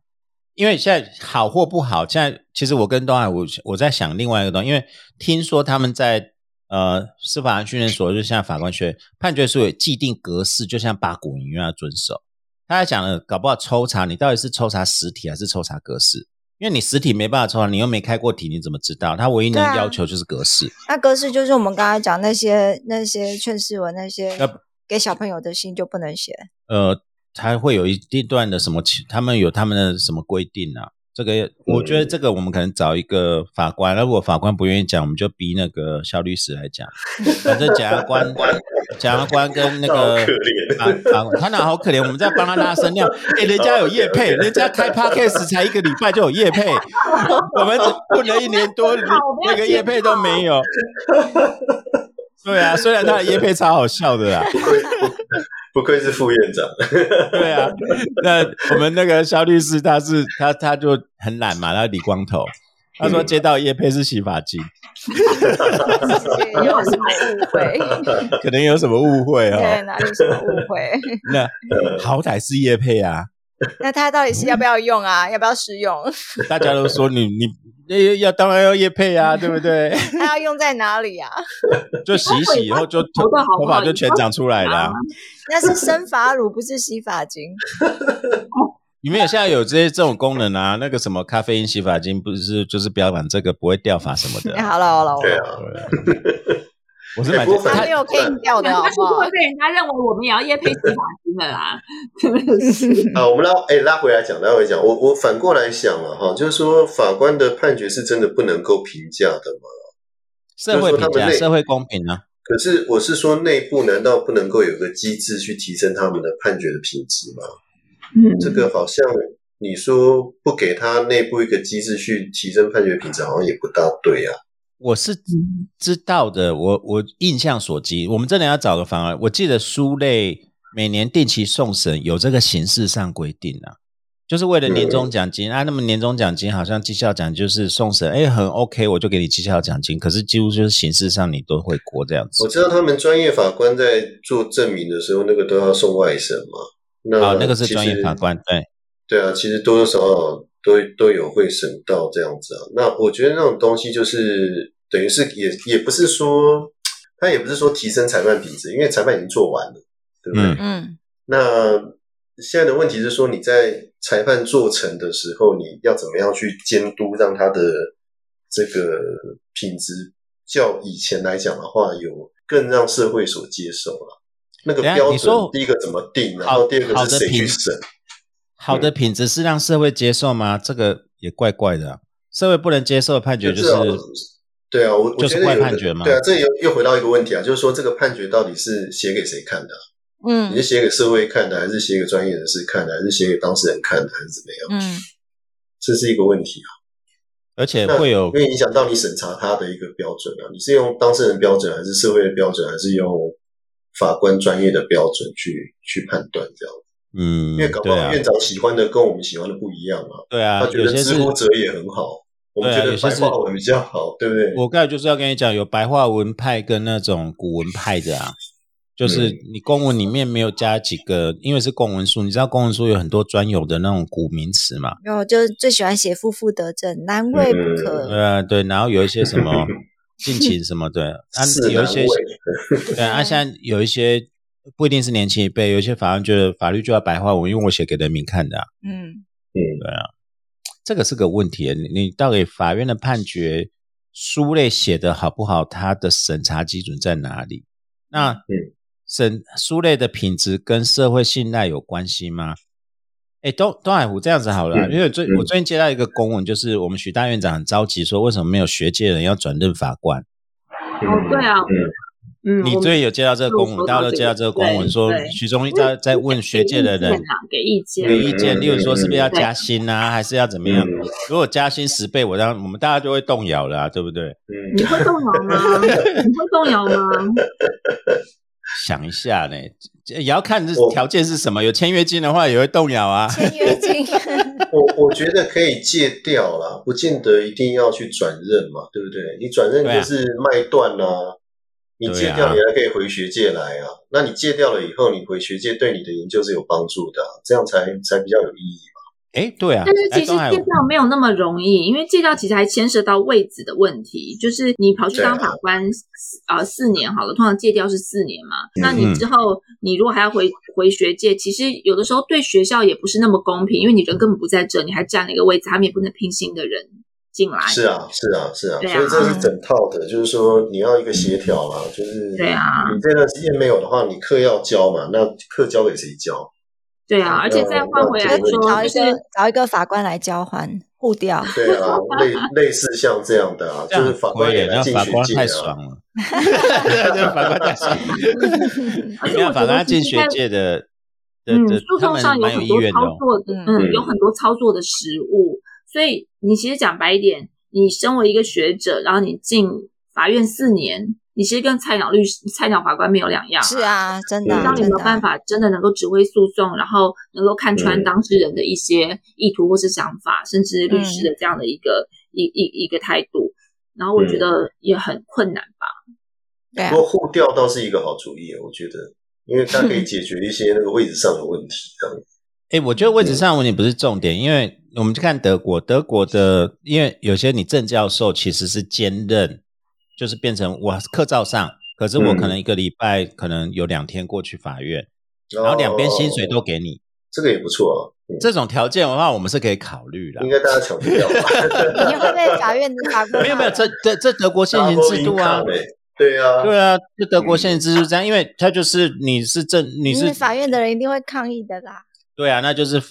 因为现在好或不好，现在其实我跟东海，我我在想另外一个东西，因为听说他们在呃司法训练所，就像法官学判决书有既定格式，就像八股一样要遵守。他还讲了，搞不好抽查你到底是抽查实体还是抽查格式？因为你实体没办法抽查，你又没开过题，你怎么知道？他唯一能要求就是格式。那格式就是我们刚才讲那些那些劝世文那些那给小朋友的信就不能写。呃，他会有一定段的什么其，他们有他们的什么规定啊？这个我觉得这个我们可能找一个法官，如果法官不愿意讲，我们就逼那个肖律师来讲。反正检察官、检察官跟那好个可怜法法官，他那好可怜？我们在帮他拉声量。哎、人家有业配，人家开 podcast 才一个礼拜就有业配，我们混了一年多，那个业配都没有。(laughs) 对啊，虽然他的业配超好笑的啦。(laughs) 不愧是副院长，对啊，那我们那个肖律师他是他他就很懒嘛，他理光头，他说接到叶佩是洗发精，有什么误会？(laughs) 可能有什么误会对，哦。哪里有什么误会？(laughs) 那好歹是叶佩啊，(laughs) 那它到底是要不要用啊？(laughs) 要不要使用？(laughs) 大家都说你你要要当然要叶配啊，对不对？它要用在哪里啊？就洗一洗以后就头头发就全长出来了。那是生发乳，不是洗发精。你们有现在有这些这种功能啊？那个什么咖啡因洗发精，不是就是标榜这个不会掉发什么的？好了好了，对啊。我是买他没有可以掉的，他是不会被人家认为我们也要验配洗发精的啦。啊，(laughs) 我们拉哎拉回来讲，拉回来讲，我我反过来想了哈，就是说法官的判决是真的不能够评价的吗？社会评价，社会公平呢？可是我是说，内部难道不能够有个机制去提升他们的判决的品质吗？嗯，这个好像你说不给他内部一个机制去提升判决品质，好像也不大对啊。我是知道的，我我印象所及，我们真的要找个方案。我记得书类每年定期送审有这个形式上规定啊，就是为了年终奖金啊。那么年终奖金好像绩效奖就是送审，哎，很 OK，我就给你绩效奖金。可是几乎就是形式上你都会过这样子。我知道他们专业法官在做证明的时候，那个都要送外审嘛。那那个是专业法官，对对啊，其实多多少少。都都有会省到这样子啊，那我觉得那种东西就是等于是也也不是说，他也不是说提升裁判品质，因为裁判已经做完了，对不对？嗯。那现在的问题是说，你在裁判做成的时候，你要怎么样去监督，让他的这个品质较以前来讲的话，有更让社会所接受了。那个标准，第一个怎么定，然后第二个是谁去审？好的品质是让社会接受吗？这个也怪怪的。社会不能接受的判决就是，对啊，我就是怪判决嘛。对啊，这又又回到一个问题啊，就是说这个判决到底是写给谁看的？嗯，你是写给社会看的，还是写给专业人士看的，还是写给当事人看的，还是怎么样？嗯，这是一个问题啊。而且会有会影响到你审查他的一个标准啊。你是用当事人标准，还是社会的标准，还是用法官专业的标准去去判断这样？嗯，因为搞不好院长喜欢的跟我们喜欢的不一样嘛。对啊，他觉得知乎者也很好，我们觉得白话文比较好，对不对？我刚才就是要跟你讲，有白话文派跟那种古文派的啊，就是你公文里面没有加几个，因为是公文书，你知道公文书有很多专有的那种古名词嘛。有，就是最喜欢写负负得正，难为不可。对啊，对，然后有一些什么 (laughs) 尽情什么的，啊，有一些对啊，现在有一些。不一定是年轻一辈，有些法官觉得法律就要白话文，因为我写给人民看的。嗯嗯，对啊，这个是个问题。你你到底法院的判决书类写的好不好？它的审查基准在哪里？那审书类的品质跟社会信赖有关系吗？哎，东东海湖这样子好了，因为最我最近接到一个公文，就是我们许大院长很着急，说为什么没有学界人要转任法官？哦，对啊。你最近有接到这个公文，大家都接到这个公文，说许宗义在在问学界的人给意见，给意见，例如说是不是要加薪啊，还是要怎么样？如果加薪十倍，我让我们大家就会动摇了，对不对？你会动摇吗？你会动摇吗？(laughs) 想一下呢，也要看这条件是什么。有签约金的话，也会动摇啊。签约金，(laughs) 我我觉得可以戒掉啦，不见得一定要去转任嘛，对不对？你转任就是卖断啦。你戒掉，你还可以回学界来啊。那你戒掉了以后，你回学界对你的研究是有帮助的，这样才才比较有意义嘛。哎，对啊。但是其实戒掉没有那么容易，因为戒掉其实还牵涉到位置的问题。就是你跑去当法官，呃，四年好了，通常戒掉是四年嘛。那你之后，你如果还要回回学界，其实有的时候对学校也不是那么公平，因为你人根本不在这，你还占了一个位置，他们也不能聘新的人。进来。是啊是啊是啊，所以这是整套的，就是说你要一个协调嘛，就是对啊，你这段时间没有的话，你课要教嘛，那课交给谁教？对啊，而且再换回来说，找一个找一个法官来交换互调。对啊，(laughs) 类类似像这样的啊，就是法官也来进学界啊，(laughs) 法官太爽了，没有法官进学界的，嗯，诉讼上有很多操作的，嗯，有很多操作的实物。所以你其实讲白一点，你身为一个学者，然后你进法院四年，你其实跟菜鸟律师、菜鸟法官没有两样。是啊，真的。当你没有办法真的能够指挥诉讼，然后能够看穿当事人的一些意图或是想法，甚至律师的这样的一个一一一个态度，然后我觉得也很困难吧。对。不过互调倒是一个好主意，我觉得，因为它可以解决一些那个位置上的问题，这样。哎，我觉得位置上问题不是重点，因为我们去看德国，德国的因为有些你正教授其实是兼任，就是变成我客照上，可是我可能一个礼拜可能有两天过去法院，然后两边薪水都给你，这个也不错啊。这种条件的话，我们是可以考虑的。应该大家抢不掉吧？(laughs) 你会被法院的法官没有没有，这这这德国现行制度啊。对啊，对啊，就德国现行制度这样，因为他就是你是正你是法院的人一定会抗议的啦。对啊，那就是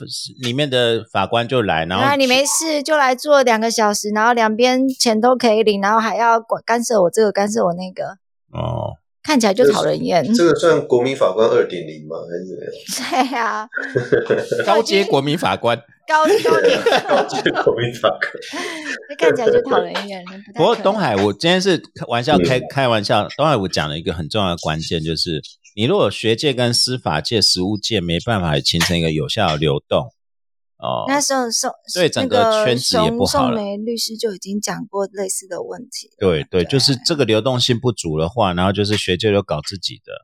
里面的法官就来，然后你没事就来做两个小时，然后两边钱都可以领，然后还要管干涉我这个干涉我那个。哦，看起来就讨人厌。这个算国民法官二点零吗？还是怎么样？(laughs) 对啊，高阶国民法官。高高阶高阶国民法官，那看起来就讨人厌。不过东海，我今天是玩笑开开玩笑。东海，我讲了一个很重要的关键，就是。你如果学界跟司法界、实务界没办法形成一个有效的流动，哦，那宋宋对整个圈子也不好了。宋梅律师就已经讲过类似的问题。对对，就是这个流动性不足的话，然后就是学界就搞自己的，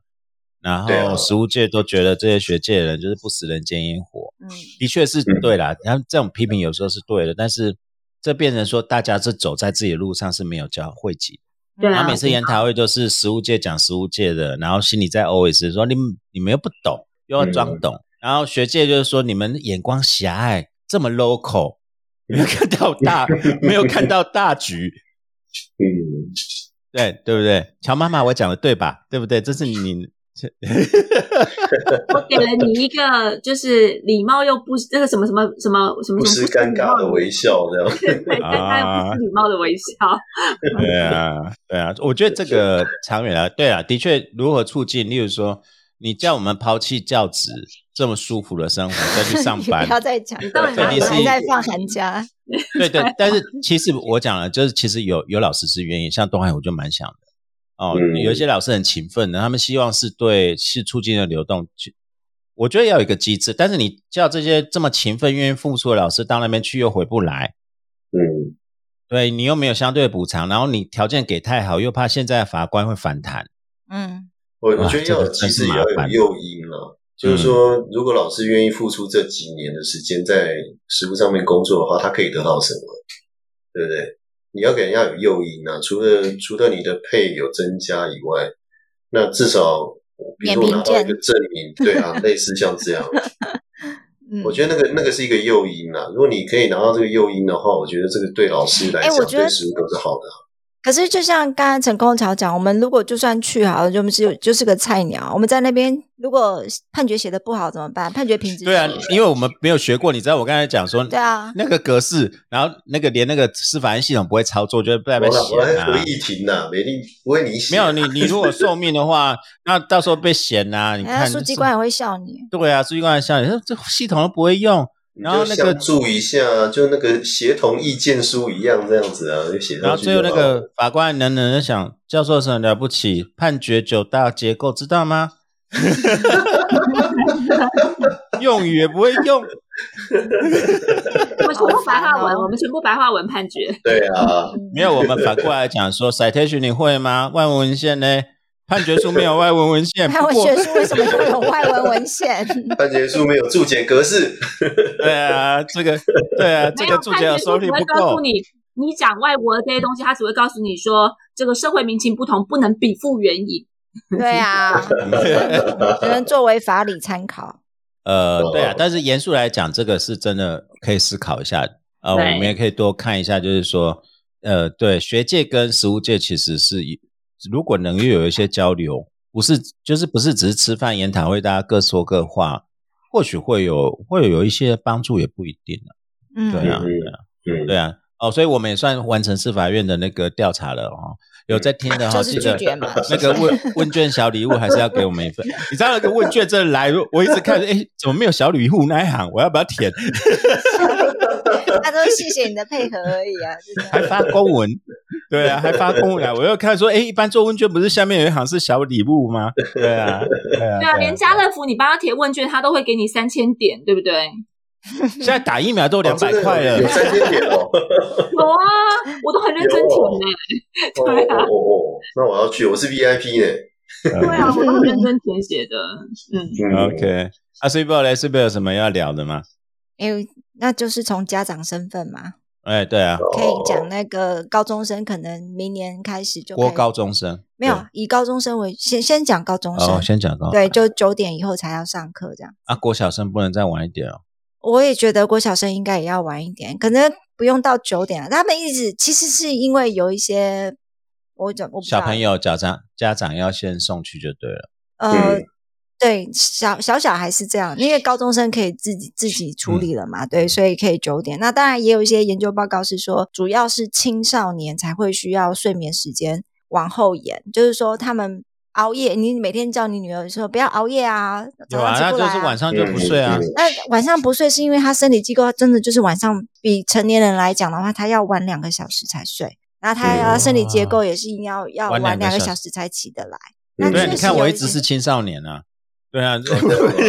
然后实务界都觉得这些学界的人就是不食人间烟火。嗯，的确是对啦。然后这种批评有时候是对的，但是这变成说大家是走在自己的路上是没有交汇集。然后每次研讨会都是实物界讲实物界的，然后心里在 always 说你你们又不懂，又要装懂。然后学界就是说你们眼光狭隘，这么 local，没有看到大，没有看到大局。(laughs) 嗯，对对不对？乔妈妈，我讲的对吧？对不对？这是你。我给了你一个，就是礼貌又不那个什么什么什么什么不失尴尬的微笑，这样对，尴尬又不失礼貌的微笑。(laughs) 对啊，对啊，我觉得这个长远啊，对啊，的确，如何促进？例如说，你叫我们抛弃教职这么舒服的生活，再去上 (laughs) 班，不要再讲，你还在放寒假。对对，(laughs) 但是其实我讲了，就是其实有有老师是愿意，像东海，我就蛮想的。哦，有一些老师很勤奋的，他们希望是对是促进的流动。我觉得要有一个机制，但是你叫这些这么勤奋、愿意付出的老师到那边去又回不来，嗯，对你又没有相对的补偿，然后你条件给太好，又怕现在法官会反弹。嗯，我我觉得要其实也要有诱因了，就是说，如果老师愿意付出这几年的时间在实务上面工作的话，他可以得到什么？对不对？你要给人家有诱因啊，除了除了你的配有增加以外，那至少比如拿到一个证明，(laughs) 对啊，类似像这样，我觉得那个那个是一个诱因啊。如果你可以拿到这个诱因的话，我觉得这个对老师来讲，对师傅都是好的。可是，就像刚刚陈空潮讲，我们如果就算去好了，就是就是个菜鸟，我们在那边如果判决写的不好怎么办？判决品质对啊，因为我们没有学过，你知道我刚才讲说，对啊，那个格式，然后那个连那个司法系统不会操作，就不代表写啊。合议庭呐，没定不会你写。没有你，你如果受命的话，那到时候被嫌呐。你看，书记官也会笑你。对啊，书记官笑你，说这系统都不会用。然后那个注一下，就那个协同意见书一样这样子啊，就写上去。然后最后那个法官能能想，教授是很了不起，判决九大结构知道吗？(laughs) 用语也不会用。我们全部白话文，我们全部白话文判决。对啊，(laughs) 没有我们反过来讲说，citation 你会吗？外文文献呢？判决书没有外文文献，(laughs) 判决书为什么会有外文文献？(laughs) 判决书没有注解格式。(laughs) 对啊，这个对啊，这个注解收率不够。告诉你，你讲外国的这些东西，他只会告诉你说，这个社会民情不同，不能比附原引。对啊，只能作为法理参考。呃，对啊，但是严肃来讲，这个是真的可以思考一下。呃，我们也可以多看一下，就是说，呃，对学界跟实务界其实是。如果能又有一些交流，不是就是不是只是吃饭研讨会，大家各说各话，或许会有会有一些帮助，也不一定啊。嗯，对啊，对啊，对啊。哦，所以我们也算完成司法院的那个调查了哦。有在听的哈，记得 (laughs) 那个问问卷小礼物还是要给我们一份。你知道那个问卷这来，我一直看，哎，怎么没有小礼物那一行？我要不要填？(laughs) (laughs) 他都谢谢你的配合而已啊，还发公文，对啊，还发公文啊。我又看说，哎，一般做问卷不是下面有一行是小礼物吗？对啊，对啊，对啊，连家乐福你帮他填问卷，他都会给你三千点，对不对？(laughs) 现在打疫苗都两百块了，有三千点哦。(laughs) 有啊，我都很认真填呢。(laughs) 对啊，哦哦，那我要去，我是 VIP 呢。对啊，我都很认真填写的。嗯嗯 OK，啊，所以不嘞，是不是有什么要聊的吗？因为那就是从家长身份嘛，哎，对啊，可以讲那个高中生可能明年开始就开国高中生没有以高中生为先先讲高中生，哦，先讲高对，就九点以后才要上课这样。啊，国小生不能再晚一点哦。我也觉得郭小生应该也要晚一点，可能不用到九点了。他们一直其实是因为有一些我怎我不知道小朋友家长家长要先送去就对了。呃，嗯对，小小小孩是这样，因为高中生可以自己自己处理了嘛，对，所以可以九点。那当然也有一些研究报告是说，主要是青少年才会需要睡眠时间往后延，就是说他们熬夜，你每天叫你女儿说不要熬夜啊，早有啊，那上起不来、啊。就是晚上就不睡啊。那晚上不睡是因为他生理机构真的就是晚上比成年人来讲的话，他要晚两个小时才睡，然后他生理结构也是要要晚晚两个小小时才起得来。那你看我一直是青少年啊。对啊，(laughs) 对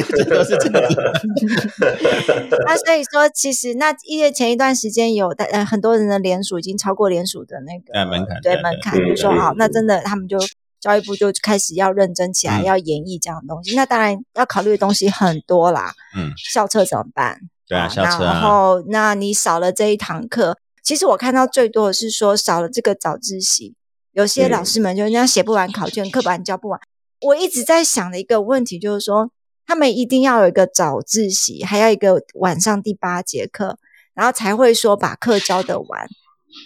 这都是这样子。(laughs) 那所以说，其实那因为前一段时间有的呃很多人的联署已经超过联署的那个哎门槛对对门槛，对就说嗯好，那嗯真的他们就教育部就开始要认真起来，嗯要演绎这样的东西。那当然要考虑的东西很多啦，嗯，校车怎么办？对啊，校车啊，后，那你少了这一堂课，其实我看到最多的是说少了这个早自习，有些嗯老师们就人家写不完考卷，课本教不完。我一直在想的一个问题就是说，他们一定要有一个早自习，还要一个晚上第八节课，然后才会说把课教得完。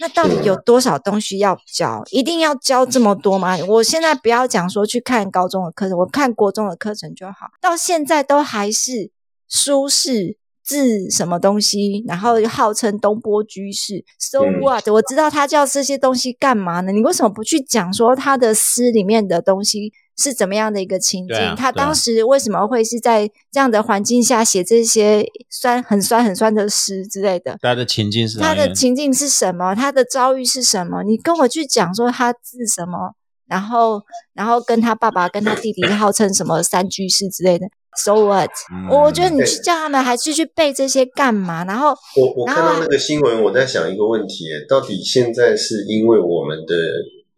那到底有多少东西要教？一定要教这么多吗？我现在不要讲说去看高中的课程，我看国中的课程就好。到现在都还是舒适字什么东西，然后号称东坡居士，so 嗯 what？、我知道他叫这些东西干嘛呢？你为什么不去讲说他的诗里面的东西是怎么样的一个情境？他当时为什么会是在这样的环境下写这些酸很酸很酸的诗之类的？他的情境是他的情境是什么？他的遭遇是什么？你跟我去讲说他是什么，然后然后跟他爸爸跟他弟弟号称什么三居士之类的，so what？、嗯我我觉得你去叫他们还是去背这些干嘛？然后我我看到那个新闻，我在想一个问题：到底现在是因为我们的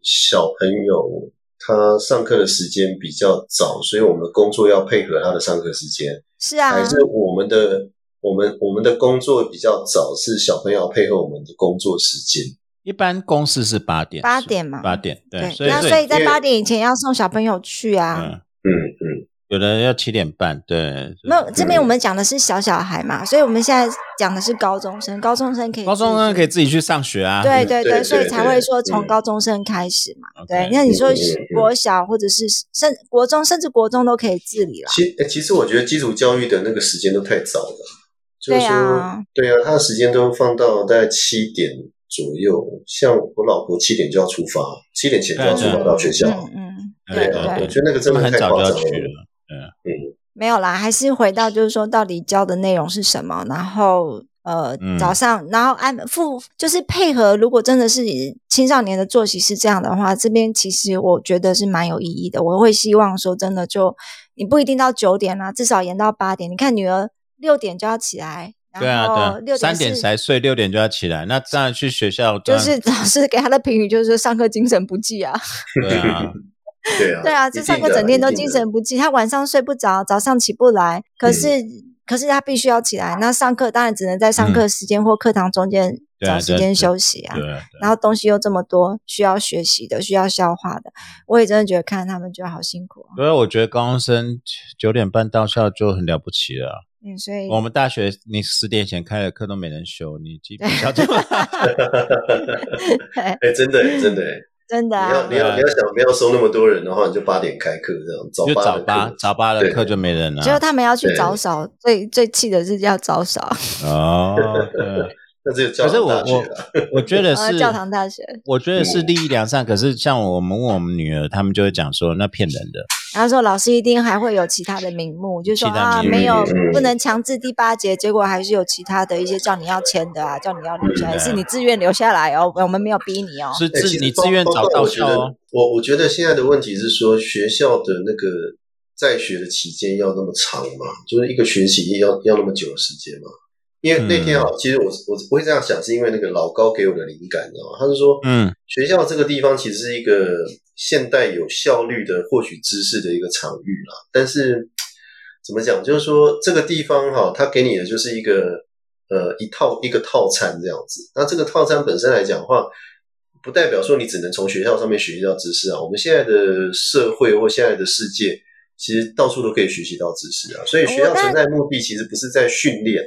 小朋友他上课的时间比较早，所以我们的工作要配合他的上课时间，是啊。还，是我们的我们我们的工作比较早，是小朋友要配合我们的工作时间？一般公司是八点，八点嘛。八点，对，对，所以那所以在八点以前要送小朋友去啊。嗯，嗯嗯，有的要七点半，对，没有，这边我们讲的是小小孩嘛，所以我们现在讲的是高中生，高中生可以高中生可以自己去上学啊，对对对所以才会说从嗯高中生开始嘛。对，那你说国小或者是甚国中，甚至国中都可以自理了。其诶其实我觉得基础教育的那个时间都太早了，就是对说，啊对啊，他的时间都放到大概七点左右。像我老婆七点就要出发，七点前就要出发到学校。嗯嗯，对对啊，对我觉得那个真的太们很早就夸张了。没有啦，还是回到就是说，到底教的内容是什么，然后呃，嗯早上，然后按复就是配合，如果真的是青少年的作息是这样的话，这边其实我觉得是蛮有意义的。我会希望说，真的就你不一定到九点啦，至少延到八点。你看女儿六点就要起来，对啊对三点才睡，六点就要起来，那当然去学校，就是 (laughs) 老师给他的评语就是说上课精神不济啊。对啊，(laughs) 对啊，对啊，这上课整天都精神不济，他晚上睡不着，早上起不来，可是、可是他必须要起来，那上课当然只能在上课时间或课堂中间找时间休息啊。然后东西又这么多，需要学习的，需要消化的，我也真的觉得看他们觉得好辛苦啊。所以我觉得高中生九点半到校就很了不起了啊。嗯，所以我们大学你十点前开的课都没人修，你基本上就 (laughs) (laughs) 哎，真的欸真的欸，真的啊你要你，要你要想不要收那么多人的话，你就八点开课这样，早就八的早八早八的课就没人了。结果他们要去对早扫，最最气的是要早扫，(laughs) 哦，对，那只有教可是我堂大学我。我觉得呃，是 (laughs) 教堂大学，我觉得是利益良善。可是像我们问我们女儿，他们就会讲说那骗人的。然后说老师一定还会有其他的名目，就说啊没有嗯不能强制第八节，结果还是有其他的一些叫你要签的啊，叫你要留下来，嗯是你自愿留下来哦，我们没有逼你哦。是自你自愿找到括我觉得校哦。我我觉得现在的问题是说，学校的那个在学的期间要那么长嘛，就是一个学期要要那么久的时间嘛。因为那天啊，其实我我不会这样想，是因为那个老高给我的灵感，你知道吗？他是说，嗯，学校这个地方其实是一个现代有效率的获取知识的一个场域啦。但是怎么讲，就是说这个地方哈，它给你的就是一个呃一套一个套餐这样子。那这个套餐本身来讲的话，不代表说你只能从学校上面学习到知识啊。我们现在的社会或现在的世界，其实到处都可以学习到知识啊。所以学校存在目的其实不是在训练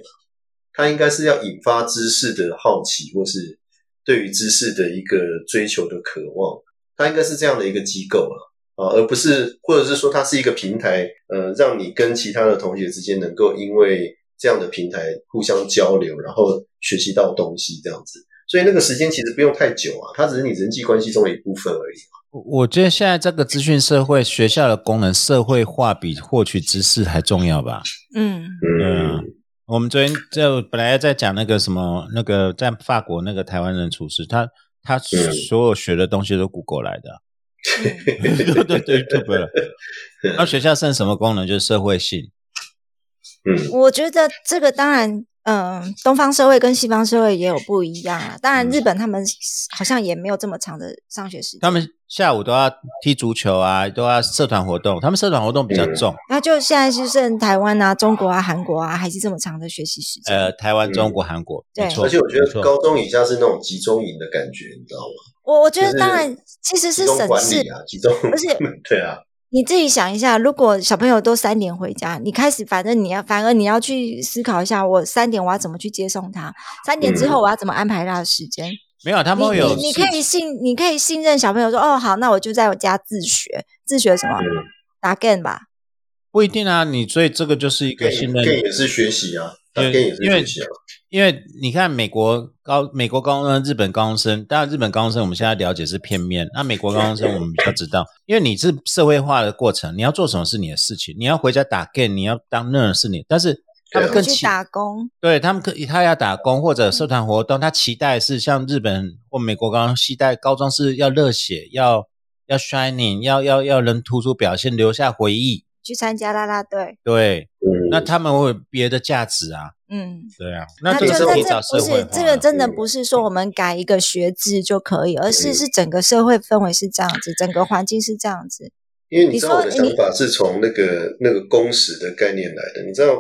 它应该是要引发知识的好奇，或是对于知识的一个追求的渴望。它应该是这样的一个机构啊，啊，而不是或者是说它是一个平台，呃，让你跟其他的同学之间能够因为这样的平台互相交流，然后学习到东西这样子。所以那个时间其实不用太久啊，它只是你人际关系中的一部分而已。我觉得现在这个资讯社会，学校的功能社会化比获取知识还重要吧？嗯嗯。我们昨天就本来在讲那个什么，那个在法国那个台湾人厨师，他他所有学的东西都 Google 来的，(laughs) 对对对对对。那学校剩什么功能？就是社会性。嗯，我觉得这个当然。嗯，东方社会跟西方社会也有不一样啊。当然，日本他们好像也没有这么长的上学时间。他们下午都要踢足球啊，都要社团活动。他们社团活动比较重。那就现在是剩台湾啊、中国啊、韩国啊，还是这么长的学习时间？呃，台湾、中国、韩国，对。而且我觉得高中以下是那种集中营的感觉，你知道吗？我我觉得当然其实是省事啊，集中不是 (laughs) 对啊。你自己想一下，如果小朋友都三点回家，你开始反正你要，反而你要去思考一下，我三点我要怎么去接送他？三点之后我要怎么安排他的时间？没有，他们会有。你可以信，你可以信任小朋友说，哦，好，那我就在我家自学，自学什么？打 game 吧？不一定啊，你所以这个就是一个信任。game 也是学习啊，打 game 也是学习啊。因为你看，美国高美国高中生、日本高中生，当然日本高中生我们现在了解是片面，那美国高中生我们比较知道，(laughs) 因为你是社会化的过程，你要做什么是你的事情，你要回家打 game，你要当 nurse 是你，但是他们更去打工，对他们可他要打工或者社团活动，他期待是像日本或美国高中期待高中是要热血，要要 shining，要要要能突出表现，留下回忆。去参加啦啦队，对，那他们会有别的价值啊，嗯，对啊，那这个是不是这个真的不是说我们改一个学制就可以，而是是整个社会氛围是这样子，整个环境是这样子。因为你知道我的想法是从那个那个工时的概念来的，你知道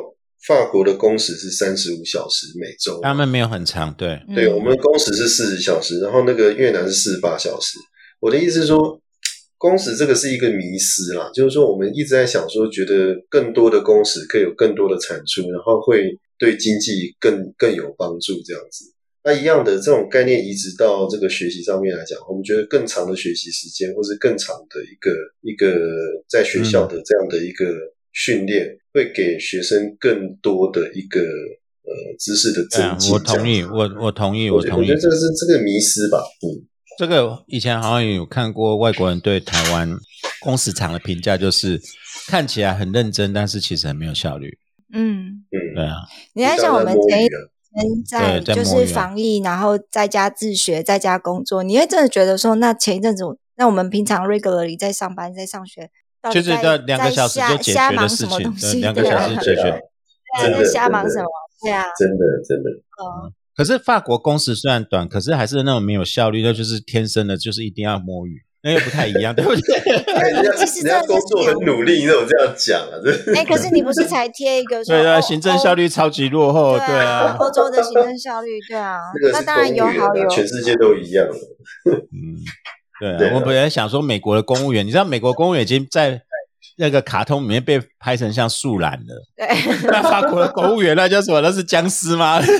法国的工时是三十五小时每周，他们没有很长，对，对，我们工时是四十小时，然后那个越南是四十八小时。我的意思是说。工时这个是一个迷失啦，就是说我们一直在想说，觉得更多的工时可以有更多的产出，然后会对经济更更有帮助这样子。那一样的这种概念移植到这个学习上面来讲，我们觉得更长的学习时间，或是更长的一个一个在学校的这样的一个训练，会给学生更多的一个呃知识的增进。我同意，我我同意，我同意。我觉得这个是这个迷失吧，嗯。这个以前好像有看过外国人对台湾工时长的评价，就是看起来很认真，但是其实很没有效率。嗯。嗯，对啊。你在想我们前一天在就是防疫，然后在家自学，在家工作，你会真的觉得说，那前一阵子，那我们平常 regularly 在上班，在上学，就是在两个小时就解决的事情，两个小时解决，在瞎忙什么？对啊，真的真的，嗯。可是法国工时虽然短，可是还是那种没有效率，那就是天生的，就是一定要摸鱼，那又不太一样，(laughs) 对不对？其实人家工作很努力，你怎么这样讲啊？哎，可是你不是才贴一个？对啊，行政效率超级落后，对啊，欧洲的行政效率，对啊，那当然有好有，全世界都一样。嗯，对啊，我本来想说美国的公务员，你知道美国公务员已经在。那个卡通里面被拍成像树懒了，对，(laughs) 那法国的公务员那叫什么？那是僵尸吗？(laughs)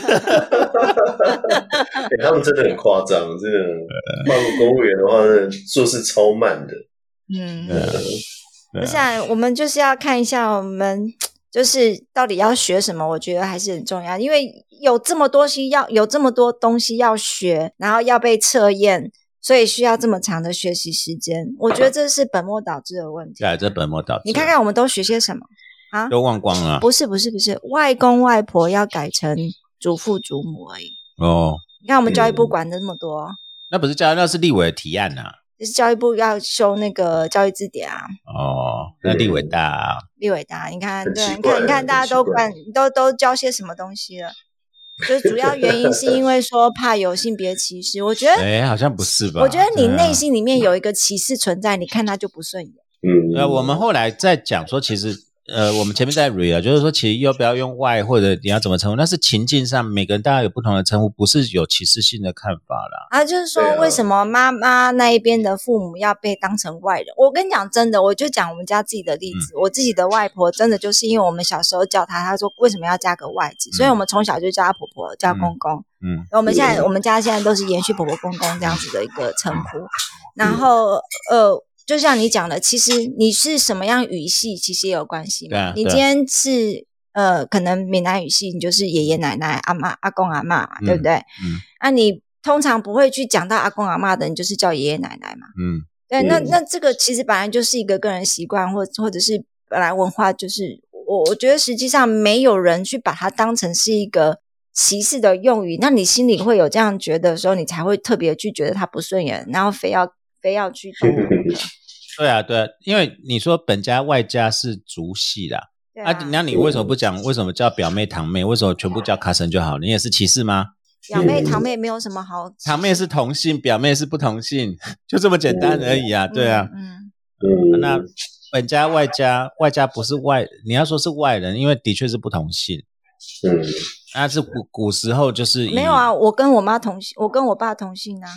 他们真的很夸张，这个法国公务员的话，做事超慢的。嗯，不是，我们就是要看一下，我们就是到底要学什么？我觉得还是很重要，因为有这么多东西要有这么多东西要学，然后要被测验。所以需要这么长的学习时间，我觉得这是本末倒置的问题。对，这本末倒置。你看看我们都学些什么啊？都忘光了。不是不是不是，外公外婆要改成祖父祖母而已。哦。你看我们教育部管的那么多。那不是教，那是立委的提案呐。就是教育部要修那个教育字典啊。哦，那立伟大。立伟大，你看，对，你看，你看，大家都管，都都教些什么东西了？就主要原因是因为说怕有性别歧视。我觉得，哎，好像不是吧？我觉得你内心里面有一个歧视存在，你看他就不顺眼。嗯，呃，我们后来在讲说，其实呃，我们前面在 re 啊，就是说，其实要不要用 Y 或者你要怎么称呼，那是情境上每个人大家有不同的称呼，不是有歧视性的看法啦。啊，就是说为什么妈妈那一边的父母要被当成外人？我跟你讲真的，我就讲我们家自己的例嗯子，我自己的外婆真的就是因为我们小时候叫她，她说为什么要加个外字，所以我们从小就叫她婆婆，叫公公。嗯我们现在我们家现在都是延续婆婆公公这样子的一个称呼。然后呃，就像你讲的，其实你是什么样语系，其实也有关系嘛。你今天是呃，可能闽南语系，你就是爷爷奶奶、阿妈、阿公、阿妈嘛，对不对？嗯啊，你通常不会去讲到阿公阿妈的，你就是叫爷爷奶奶嘛。嗯对，那嗯那这个其实本来就是一个个人习惯，或或者是本来文化，就是我我觉得实际上没有人去把它当成是一个歧视的用语，那你心里会有这样觉得的时候，你才会特别去觉得它不顺眼，然后非要非要去动它对啊对啊，因为你说本家外家是族系啦，啊，那你为什么不讲为什么叫表妹堂妹？为什么全部叫卡森就好？你也是歧视吗？表妹堂妹没有什么好，堂妹是同性，表妹是不同性，就这么简单而已啊。对啊，嗯，嗯，那本家外家外家不是外，你要说是外人，因为的确是不同性。嗯那是古古时候就是以没有啊，，我跟我妈同姓，我跟我爸同姓啊，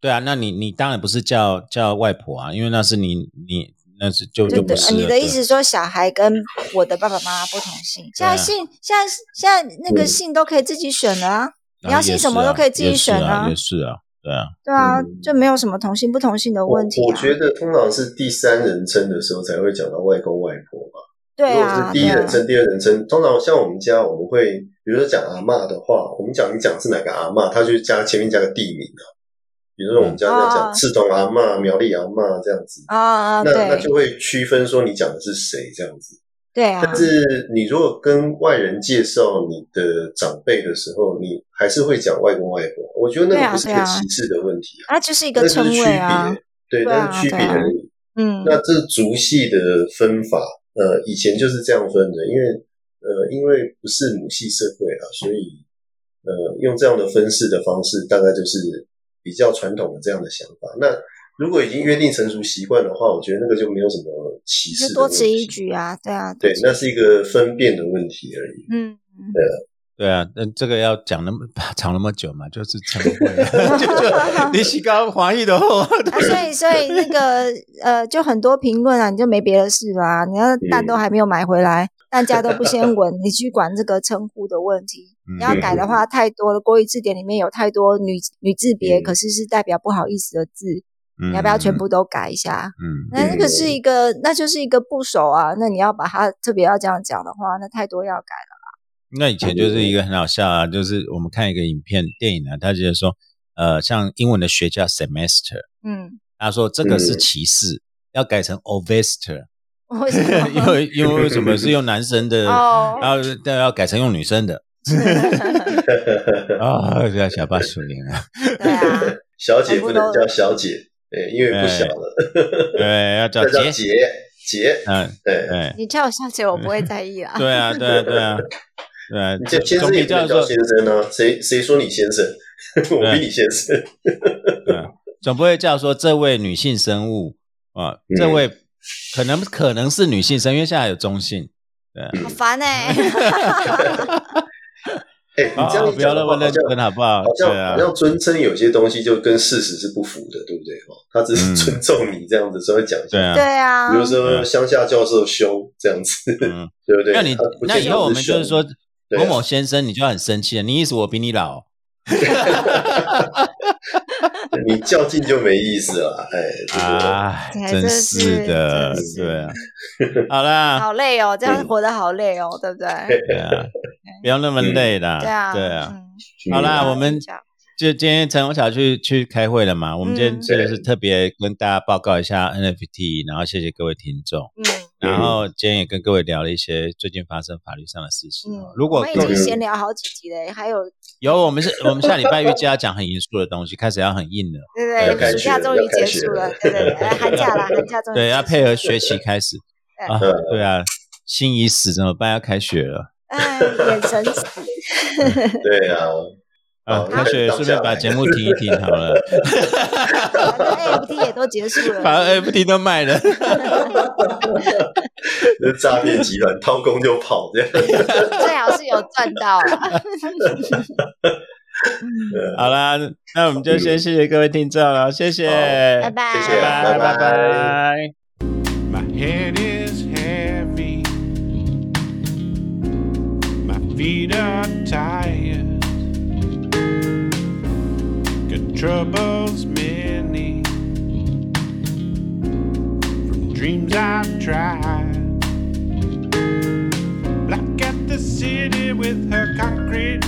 对啊，那你你当然不是叫叫外婆啊，因为那是你你那是就就不是你的意思说小孩跟我的爸爸妈妈不同姓，现在姓现在现在那个嗯姓都可以自己选了啊，你要啊姓什么都可以自己选啊，啊也是啊，对啊，对啊嗯，就没有什么同姓不同姓的我问题啊。我觉得通常是第三人称的时候才会讲到外公外婆嘛。对如果是，第一人称、第二人称，通常像我们家，我们会比如说讲阿嬷的话，我们讲你讲是哪个阿嬷，他就加前面加个地名啊。比如说我们家这样哦。讲赤洞阿嬷、苗栗阿嬷这样子，啊啊，那那就对会区分说你讲的是谁这样子。对啊。但，是你如果跟外人介绍你的长辈的时候，你还是会讲外公外婆，我觉得那对个不是个啊对啊。歧视的问题啊，那就是一个称谓啊。别，，对，那是区别而已。嗯，那这族系的分法，呃，以前就是这样分的，因为呃，因为不是母系社会啊，所以呃，用这样的分式的方式，大概就是比较传统的这样的想法。那如果已经约定成熟习惯的话，我觉得那个就没有什么歧视就多此一举啊，对啊，对那是一个分辨的问题而已。嗯，对啊对。啊，那这个要讲那么 (laughs) 长那么久嘛，就是晨会，(laughs) 就就你洗高华裔的所以所以那个呃，就很多评论啊，你就没别的事啦、你要蛋都还没有买回来，蛋家都不先稳，你去管这个称呼的问题，嗯你要改的话太多了。国语字典里面有太多女女字别，嗯可是是代表不好意思的字，你你要不要全？部都改一下？嗯，那那个是一个，那就是一个部首啊。那你要把它特别要这样讲的话，那太多要改了啦。那以前就是一个很好笑啊，就是我们看一个影片电影啊，他觉得说，呃，像英文的学叫 semester，嗯，他说这个是嗯歧视，要改成 ovester，(laughs) 为什么？(laughs) 因为因为为什么是用男生的，哦然后但要改成用女生的 (laughs) 啊？叫小巴属灵啊，对啊，小姐不能叫小姐，对，因为不小了，对，(laughs) 要叫姐，姐姐，嗯，对。对，你叫我小姐，我不会在意啊。对啊，对啊，对啊，对啊，(laughs) 你叫先总生也叫比叫做先生啊，谁谁说你先生？我比你先生。对啊，总不会叫说这位女性生物啊，嗯这位可能可能是女性生，因为现在有中性，对啊，好烦哎、(laughs) 哎，不要那么认真好不好？好像对啊好，像尊称有些东西就跟事实是不符的，对不对？哦，他只是嗯尊重你这样子，稍微讲一下。对啊，对啊，比如说乡下教授凶这样子，嗯，(laughs) 对不对？那你那以后我们就是说某某先生，你就很生气了，你意思我比你老？(laughs) (laughs) 你较劲就没意思了，哎，这个啊，真是是的对啊，好啦，好累哦，这样嗯活得好累哦，对不对？对啊，不要那么累啦，对啊，对啊。嗯。好啦，嗯。我们就今天陈红桥去去开会了嘛，我们今天嗯这个是特别跟大家报告一下 NFT，然后谢谢各位听众，嗯然后今天也跟各位聊了一些最近发生法律上的事情嗯哦。，如果我们已各位经闲聊好几集嘞，还有有，我们是我们下礼拜预计要讲很严肃的东西，开始要很硬了，对对对，暑假终于结束了了，对对对，哎寒假了，寒假终于对，要配合学习开始对啊嗯，对啊，心已死怎么办？要开学了，哎，眼神死 (laughs) 对啊，啊，开学顺便把节目停一停好了。反正 AFT 也都结束了，把 AFT 都卖了。(laughs) 那诈骗集团掏空就跑这样。(laughs) 最好是有赚到了。(laughs) 好啦，那我们就先谢谢各位听众了，谢谢，拜拜，谢谢拜拜拜拜. Troubles many. From dreams I've tried. Black at the city with her concrete